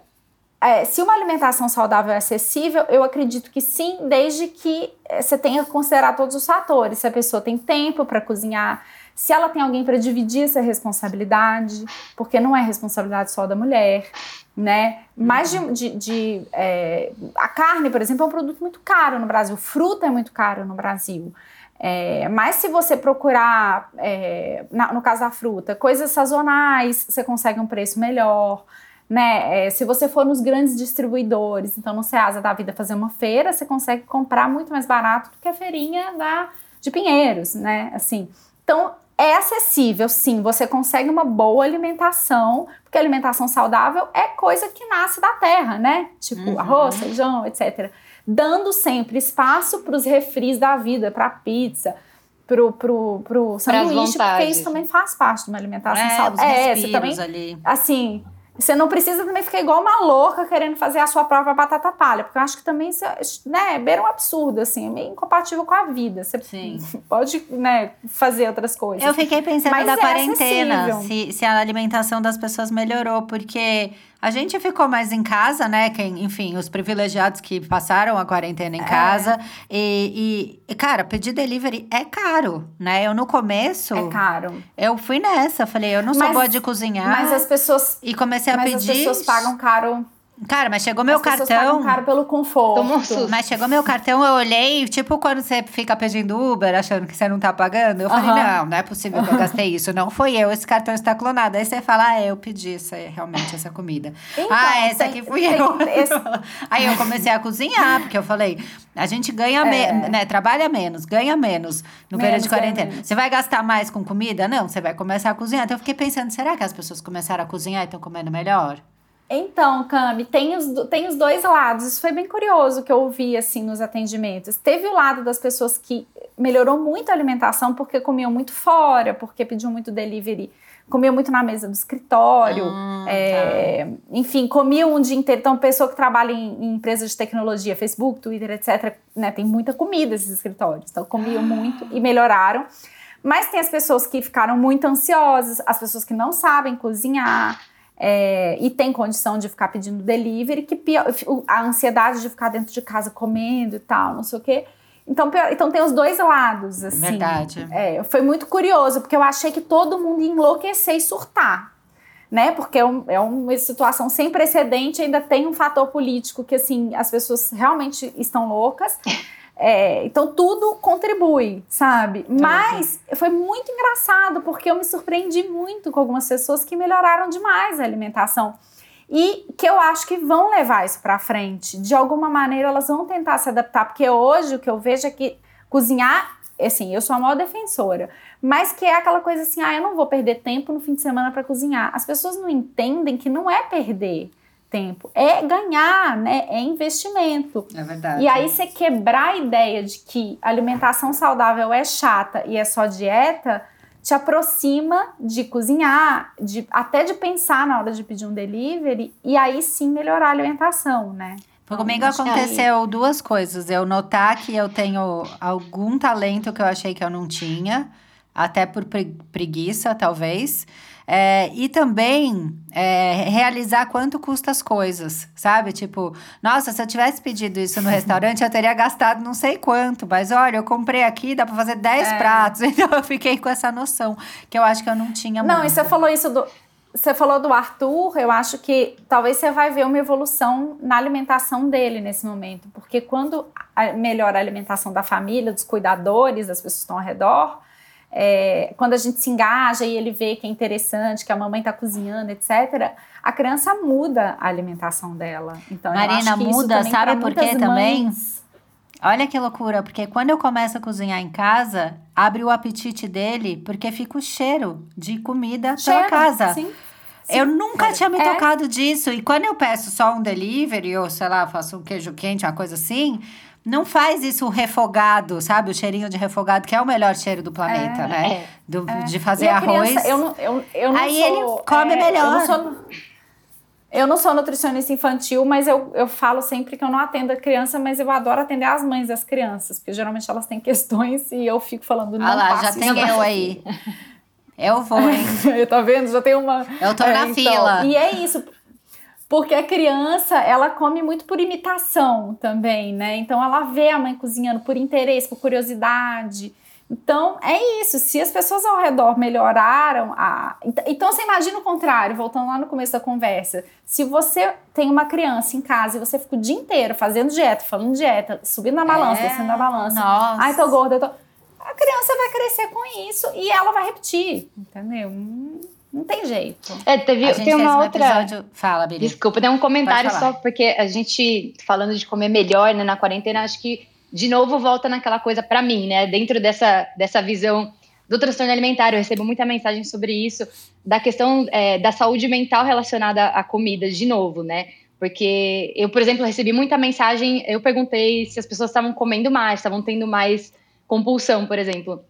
é, se uma alimentação saudável é acessível, eu acredito que sim, desde que é, você tenha que considerar todos os fatores. Se a pessoa tem tempo para cozinhar, se ela tem alguém para dividir essa responsabilidade, porque não é responsabilidade só da mulher, né? Mais de. de, de é, a carne, por exemplo, é um produto muito caro no Brasil, fruta é muito caro no Brasil. É, mas se você procurar, é, na, no caso da fruta, coisas sazonais, você consegue um preço melhor. Né? É, se você for nos grandes distribuidores, então no Ceasa da Vida fazer uma feira, você consegue comprar muito mais barato do que a feirinha da, de Pinheiros, né? Assim, então é acessível, sim, você consegue uma boa alimentação, porque alimentação saudável é coisa que nasce da terra, né? Tipo uhum. arroz, feijão, etc. Dando sempre espaço para os refris da vida, para pizza, pro, pro, pro sanduíche, porque isso também faz parte de uma alimentação é, saudável. É, você também, ali. assim, você não precisa também ficar igual uma louca querendo fazer a sua própria batata palha, porque eu acho que também isso, né, beira um absurdo, assim, é meio incompatível com a vida. Você Sim. pode, né, fazer outras coisas. Eu fiquei pensando Mas da é quarentena, se, se a alimentação das pessoas melhorou, porque a gente ficou mais em casa, né? Quem, enfim, os privilegiados que passaram a quarentena em é. casa. E, e, cara, pedir delivery é caro, né? Eu no começo. É caro. Eu fui nessa, falei, eu não sou mas, boa de cozinhar. Mas as pessoas. E comecei a mas pedir. As pessoas pagam caro Cara, mas chegou meu As cartão. caro pelo conforto. Mas chegou meu cartão, eu olhei, tipo quando você fica pedindo Uber, achando que você não tá pagando. Eu falei, não, não é possível que eu gastei isso. Não foi eu, esse cartão está clonado. Aí você fala, ah, eu pedi essa, realmente essa comida. Então, ah, essa tem, aqui fui tem, eu. Esse... Aí eu comecei a cozinhar, porque eu falei, a gente ganha, é. me, né, trabalha menos, ganha menos no menos, período de quarentena. Você vai gastar mais com comida? Não, você vai começar a cozinhar. Então eu fiquei pensando, será que as pessoas começaram a cozinhar e estão comendo melhor? Então, Cami, tem os, tem os dois lados. Isso foi bem curioso que eu ouvi assim nos atendimentos. Teve o lado das pessoas que melhorou muito a alimentação porque comiam muito fora, porque pediam muito delivery, comiam muito na mesa do escritório, hum, é, tá. enfim, comiam um dia inteiro. Então, pessoa que trabalha em, em empresas de tecnologia, Facebook, Twitter, etc., né, tem muita comida esses escritórios. Então, comiam muito e melhoraram. Mas tem as pessoas que ficaram muito ansiosas, as pessoas que não sabem cozinhar é, e tem condição de ficar pedindo delivery, que pior, a ansiedade de ficar dentro de casa comendo e tal, não sei o quê. Então, pior, então tem os dois lados, assim. Verdade. É, foi muito curioso, porque eu achei que todo mundo ia enlouquecer e surtar. Né? Porque é, um, é uma situação sem precedente, ainda tem um fator político que, assim, as pessoas realmente estão loucas. É, então tudo contribui, sabe? Mas foi muito engraçado porque eu me surpreendi muito com algumas pessoas que melhoraram demais a alimentação. e que eu acho que vão levar isso para frente. De alguma maneira elas vão tentar se adaptar, porque hoje o que eu vejo é que cozinhar, assim, eu sou a maior defensora, mas que é aquela coisa assim, ah, eu não vou perder tempo no fim de semana para cozinhar. As pessoas não entendem que não é perder tempo, é ganhar, né? É investimento. É verdade. E aí você quebrar a ideia de que alimentação saudável é chata e é só dieta, te aproxima de cozinhar, de até de pensar na hora de pedir um delivery e aí sim melhorar a alimentação, né? Comigo aconteceu duas coisas. Eu notar que eu tenho algum talento que eu achei que eu não tinha, até por preguiça, talvez. É, e também é, realizar quanto custa as coisas, sabe? Tipo, nossa, se eu tivesse pedido isso no restaurante, eu teria gastado não sei quanto. Mas olha, eu comprei aqui, dá pra fazer 10 é. pratos. Então eu fiquei com essa noção, que eu acho que eu não tinha Não, muito. e você falou isso do. Você falou do Arthur, eu acho que talvez você vai ver uma evolução na alimentação dele nesse momento. Porque quando melhora a alimentação da família, dos cuidadores, das pessoas que estão ao redor, é, quando a gente se engaja e ele vê que é interessante, que a mamãe está cozinhando, etc., a criança muda a alimentação dela. Então, Marina, muda, sabe por quê também? Olha que loucura, porque quando eu começo a cozinhar em casa, abre o apetite dele, porque fica o cheiro de comida cheiro, pela casa. Sim. Sim, eu nunca tinha me é. tocado disso. E quando eu peço só um delivery, ou sei lá, faço um queijo quente, uma coisa assim, não faz isso refogado, sabe? O cheirinho de refogado, que é o melhor cheiro do planeta, é, né? É, do, é. De fazer arroz. Criança, eu não, eu, eu não Aí sou, ele come é, melhor. Eu não, sou, eu não sou nutricionista infantil, mas eu, eu falo sempre que eu não atendo a criança, mas eu adoro atender as mães das crianças, porque geralmente elas têm questões e eu fico falando, não Ah lá, já tem eu aí. Eu vou, hein? tá vendo? Já tem uma. Eu tô na então, fila. E é isso. Porque a criança, ela come muito por imitação também, né? Então ela vê a mãe cozinhando por interesse, por curiosidade. Então é isso. Se as pessoas ao redor melhoraram a. Então você imagina o contrário, voltando lá no começo da conversa. Se você tem uma criança em casa e você fica o dia inteiro fazendo dieta, falando dieta, subindo na balança, é... descendo na balança. Nossa. Ai, tô gorda, eu tô. A criança vai crescer com isso e ela vai repetir, entendeu? Hum não tem jeito. É, teve, tem uma um outra. Episódio... Fala, Biri. Desculpa, tem um comentário só porque a gente, falando de comer melhor né, na quarentena, acho que de novo volta naquela coisa para mim, né? Dentro dessa, dessa visão do transtorno alimentar, eu recebo muita mensagem sobre isso, da questão é, da saúde mental relacionada à comida, de novo, né? Porque eu, por exemplo, recebi muita mensagem, eu perguntei se as pessoas estavam comendo mais, estavam tendo mais compulsão, por exemplo.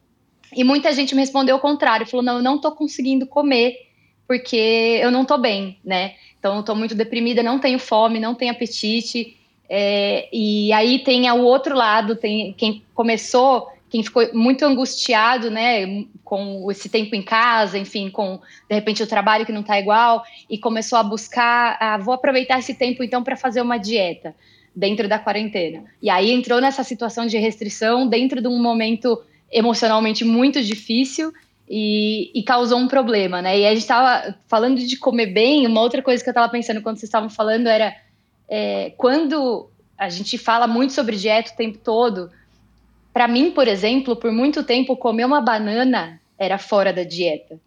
E muita gente me respondeu o contrário, falou: não, eu não tô conseguindo comer porque eu não tô bem, né? Então eu tô muito deprimida, não tenho fome, não tenho apetite. É, e aí tem o outro lado, tem quem começou, quem ficou muito angustiado, né, com esse tempo em casa, enfim, com de repente o trabalho que não tá igual, e começou a buscar, ah, vou aproveitar esse tempo então para fazer uma dieta dentro da quarentena. E aí entrou nessa situação de restrição dentro de um momento emocionalmente muito difícil e, e, causou um problema, né? E a gente estava falando de comer bem, uma outra coisa que eu estava pensando quando vocês estavam falando era é, quando a gente fala muito sobre dieta o tempo todo. Para mim, por exemplo, por muito tempo comer uma banana era fora da dieta.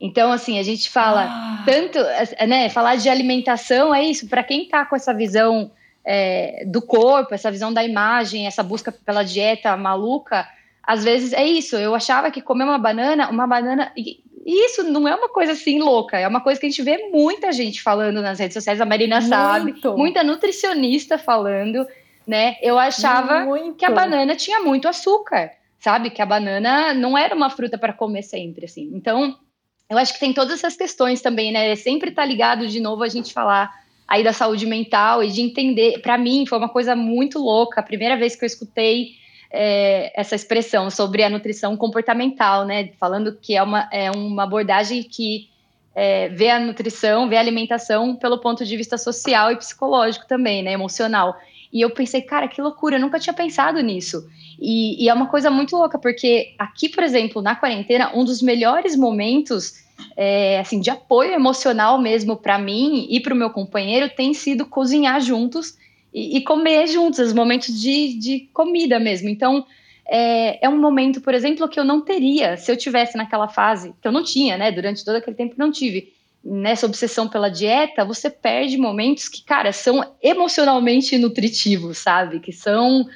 Então, assim, a gente fala ah. tanto, né? Falar de alimentação é isso. Para quem está com essa visão é, do corpo, essa visão da imagem, essa busca pela dieta maluca, às vezes é isso. Eu achava que comer uma banana, uma banana. E isso não é uma coisa assim louca, é uma coisa que a gente vê muita gente falando nas redes sociais, a Marina Muito. sabe, muita nutricionista falando, né? Eu achava muito. que a banana tinha muito açúcar, sabe? Que a banana não era uma fruta para comer sempre, assim. Então, eu acho que tem todas essas questões também, né? Sempre tá ligado de novo a gente falar aí da saúde mental e de entender. Para mim, foi uma coisa muito louca. A primeira vez que eu escutei é, essa expressão sobre a nutrição comportamental, né? Falando que é uma, é uma abordagem que é, vê a nutrição, vê a alimentação pelo ponto de vista social e psicológico também, né? Emocional. E eu pensei, cara, que loucura, eu nunca tinha pensado nisso. E, e é uma coisa muito louca, porque aqui, por exemplo, na quarentena, um dos melhores momentos é, assim, de apoio emocional mesmo para mim e para o meu companheiro tem sido cozinhar juntos e, e comer juntos, os momentos de, de comida mesmo. Então, é, é, um momento, por exemplo, que eu não teria se eu tivesse naquela fase, que eu não tinha, né? Durante todo aquele tempo não tive. nessa obsessão pela dieta, você perde momentos que, cara, são emocionalmente nutritivos, sabe? Que são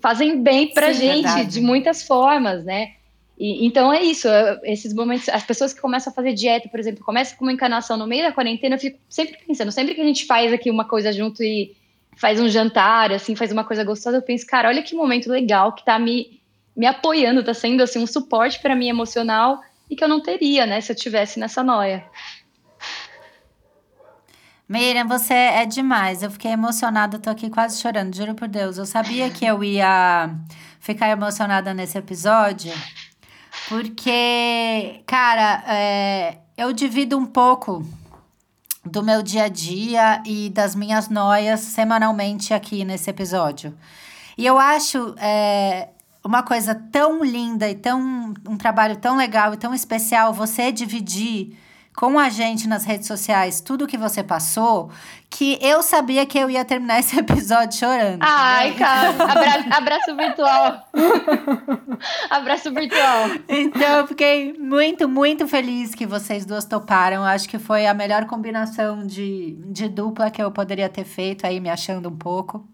fazem bem pra Sim, gente verdade. de muitas formas, né? E, então é isso, esses momentos, as pessoas que começam a fazer dieta, por exemplo, começam com uma encarnação no meio da quarentena, eu fico sempre pensando, sempre que a gente faz aqui uma coisa junto e faz um jantar, assim, faz uma coisa gostosa, eu penso, cara, olha que momento legal que tá me, me apoiando, tá sendo assim um suporte para mim emocional e que eu não teria, né, se eu tivesse nessa noia. Miriam, você é demais. Eu fiquei emocionada, tô aqui quase chorando, juro por Deus. Eu sabia que eu ia ficar emocionada nesse episódio, porque, cara, é, eu divido um pouco do meu dia a dia e das minhas noias semanalmente aqui nesse episódio. E eu acho é, uma coisa tão linda e tão um trabalho tão legal e tão especial você dividir com a gente nas redes sociais tudo que você passou, que eu sabia que eu ia terminar esse episódio chorando. Ai, cara, abraço, abraço virtual. abraço virtual. Então, eu fiquei muito, muito feliz que vocês duas toparam. Acho que foi a melhor combinação de, de dupla que eu poderia ter feito, aí me achando um pouco.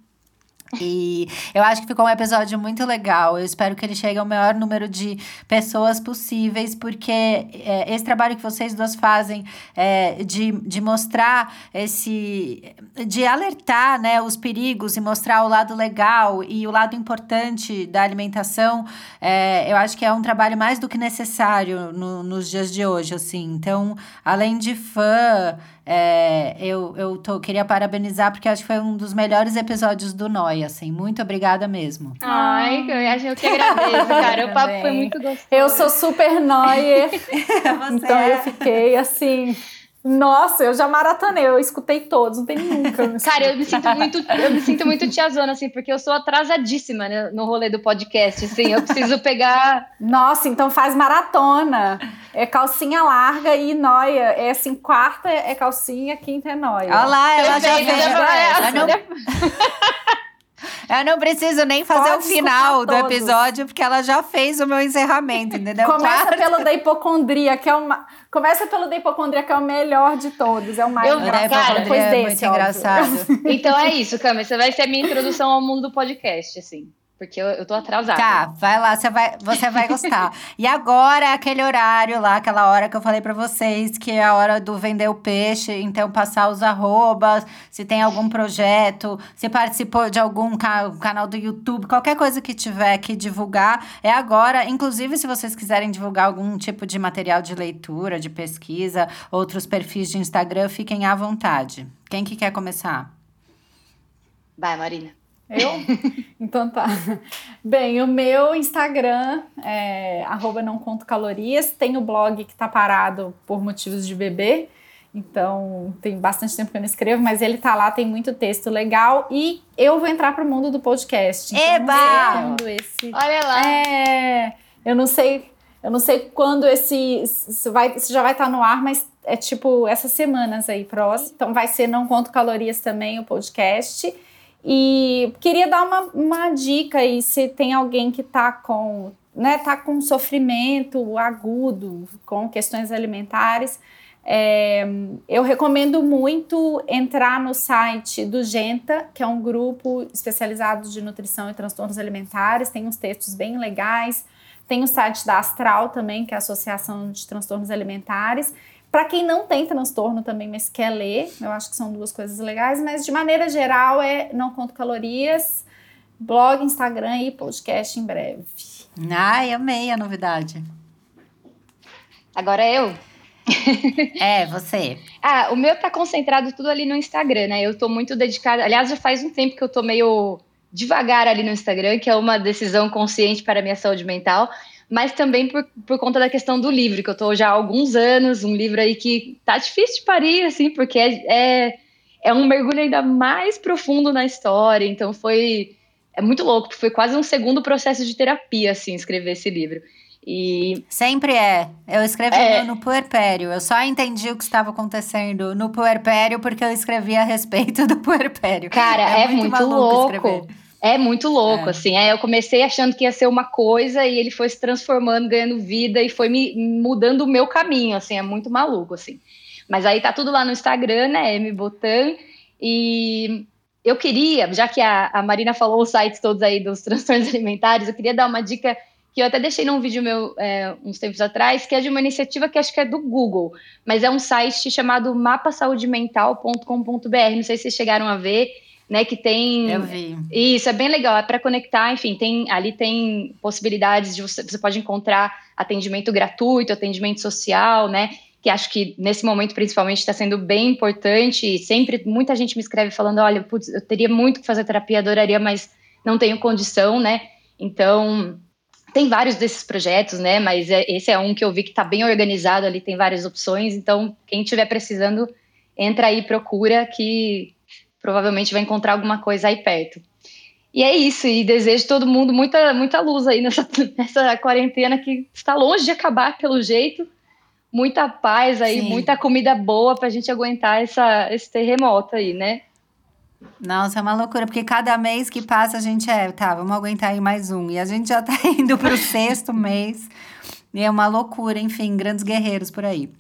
E eu acho que ficou um episódio muito legal. Eu espero que ele chegue ao maior número de pessoas possíveis, porque é, esse trabalho que vocês duas fazem é, de, de mostrar esse. de alertar né, os perigos e mostrar o lado legal e o lado importante da alimentação, é, eu acho que é um trabalho mais do que necessário no, nos dias de hoje. assim. Então, além de fã. É, eu eu tô, queria parabenizar porque acho que foi um dos melhores episódios do Noi, assim. Muito obrigada mesmo. Ai, eu, eu que agradeço, cara. o papo foi muito gostoso. Eu sou super Noia. então é. eu fiquei assim nossa, eu já maratonei, eu escutei todos, não tem nunca. Cara, eu me sinto muito, eu me sinto muito tiazona, assim, porque eu sou atrasadíssima né, no rolê do podcast, assim, eu preciso pegar. Nossa, então faz maratona. É calcinha larga e noia. É assim, quarta é calcinha, quinta é noia. Olha lá, ela já fez. Ela não... Eu não preciso nem fazer Pode o final do episódio, porque ela já fez o meu encerramento, entendeu? Começa Quarto. pelo da hipocondria, que é uma. Começa pelo da hipocondria, que é o melhor de todos. É o mais eu, engraçado. Cara, depois é desse, muito óbvio. engraçado. Então é isso, Cami. Você vai ser a minha introdução ao mundo do podcast, assim. Porque eu, eu tô atrasada. Tá, vai lá, você vai, você vai gostar. e agora é aquele horário lá, aquela hora que eu falei para vocês, que é a hora do vender o peixe. Então, passar os arrobas, se tem algum projeto, se participou de algum ca canal do YouTube, qualquer coisa que tiver que divulgar, é agora. Inclusive, se vocês quiserem divulgar algum tipo de material de leitura, de pesquisa, outros perfis de Instagram, fiquem à vontade. Quem que quer começar? Vai, Marina. Eu? então tá. Bem, o meu Instagram é arroba não conto calorias. Tem o blog que tá parado por motivos de bebê. Então, tem bastante tempo que eu não escrevo, mas ele tá lá, tem muito texto legal. E eu vou entrar pro mundo do podcast. Então, Eba! Esse... Olha lá! É, eu não sei, eu não sei quando esse se vai, se já vai estar tá no ar, mas é tipo essas semanas aí próximo. Então vai ser Não Conto Calorias também o podcast. E queria dar uma, uma dica aí, se tem alguém que está com, né, tá com sofrimento agudo com questões alimentares, é, eu recomendo muito entrar no site do Genta, que é um grupo especializado de nutrição e transtornos alimentares, tem uns textos bem legais. Tem o site da Astral também, que é a Associação de Transtornos Alimentares. Para quem não tem transtorno também, mas quer ler, eu acho que são duas coisas legais, mas de maneira geral é não conto calorias, blog, Instagram e podcast em breve. Ai, amei a novidade. Agora eu. é, você. Ah, o meu tá concentrado tudo ali no Instagram, né? Eu tô muito dedicada. Aliás, já faz um tempo que eu tô meio devagar ali no Instagram, que é uma decisão consciente para a minha saúde mental mas também por, por conta da questão do livro, que eu estou já há alguns anos, um livro aí que tá difícil de parir, assim, porque é, é, é um mergulho ainda mais profundo na história, então foi é muito louco, foi quase um segundo processo de terapia, assim, escrever esse livro. E... Sempre é. Eu escrevi é. no, no puerpério. Eu só entendi o que estava acontecendo no puerpério porque eu escrevi a respeito do puerpério. Cara, é, é muito, muito louco. Escrever. É muito louco, é. assim. Aí eu comecei achando que ia ser uma coisa e ele foi se transformando, ganhando vida e foi me mudando o meu caminho, assim. É muito maluco, assim. Mas aí tá tudo lá no Instagram, né? M Botan. E eu queria, já que a, a Marina falou os sites todos aí dos transtornos alimentares, eu queria dar uma dica que eu até deixei num vídeo meu é, uns tempos atrás, que é de uma iniciativa que acho que é do Google, mas é um site chamado mapasaudimental.com.br. Não sei se vocês chegaram a ver, né? Que tem. Eu vi. Isso, é bem legal, é para conectar, enfim, tem ali tem possibilidades de você, você pode encontrar atendimento gratuito, atendimento social, né? que acho que nesse momento principalmente está sendo bem importante. E sempre muita gente me escreve falando: olha, putz, eu teria muito que fazer terapia, adoraria, mas não tenho condição, né? Então, tem vários desses projetos, né? Mas é, esse é um que eu vi que está bem organizado ali, tem várias opções. Então, quem estiver precisando, entra aí, procura, que provavelmente vai encontrar alguma coisa aí perto. E é isso, e desejo todo mundo muita, muita luz aí nessa, nessa quarentena que está longe de acabar pelo jeito muita paz aí, Sim. muita comida boa pra gente aguentar essa, esse terremoto aí, né? Nossa, é uma loucura, porque cada mês que passa a gente é, tá, vamos aguentar aí mais um. E a gente já tá indo pro sexto mês. E é uma loucura, enfim, grandes guerreiros por aí.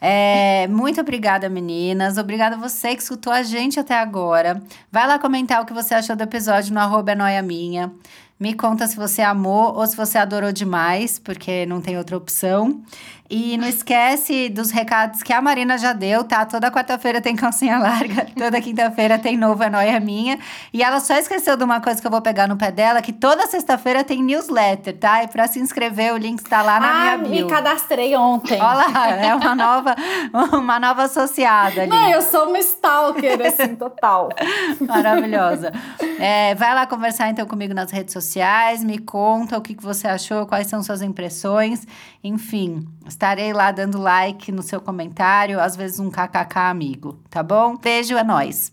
É, muito obrigada, meninas. Obrigada você que escutou a gente até agora. Vai lá comentar o que você achou do episódio no arroba é noia minha. Me conta se você amou ou se você adorou demais, porque não tem outra opção. E não esquece dos recados que a Marina já deu, tá? Toda quarta-feira tem calcinha larga, toda quinta-feira tem novo É Noia Minha. E ela só esqueceu de uma coisa que eu vou pegar no pé dela, que toda sexta-feira tem newsletter, tá? E pra se inscrever, o link está lá na ah, minha bio. me cadastrei ontem. Olha lá, é uma nova, uma nova associada ali. Não, eu sou uma stalker, assim, total. Maravilhosa. É, vai lá conversar então comigo nas redes sociais, me conta o que, que você achou, quais são suas impressões, enfim Estarei lá dando like no seu comentário, às vezes um kkk amigo, tá bom? Beijo, é nóis!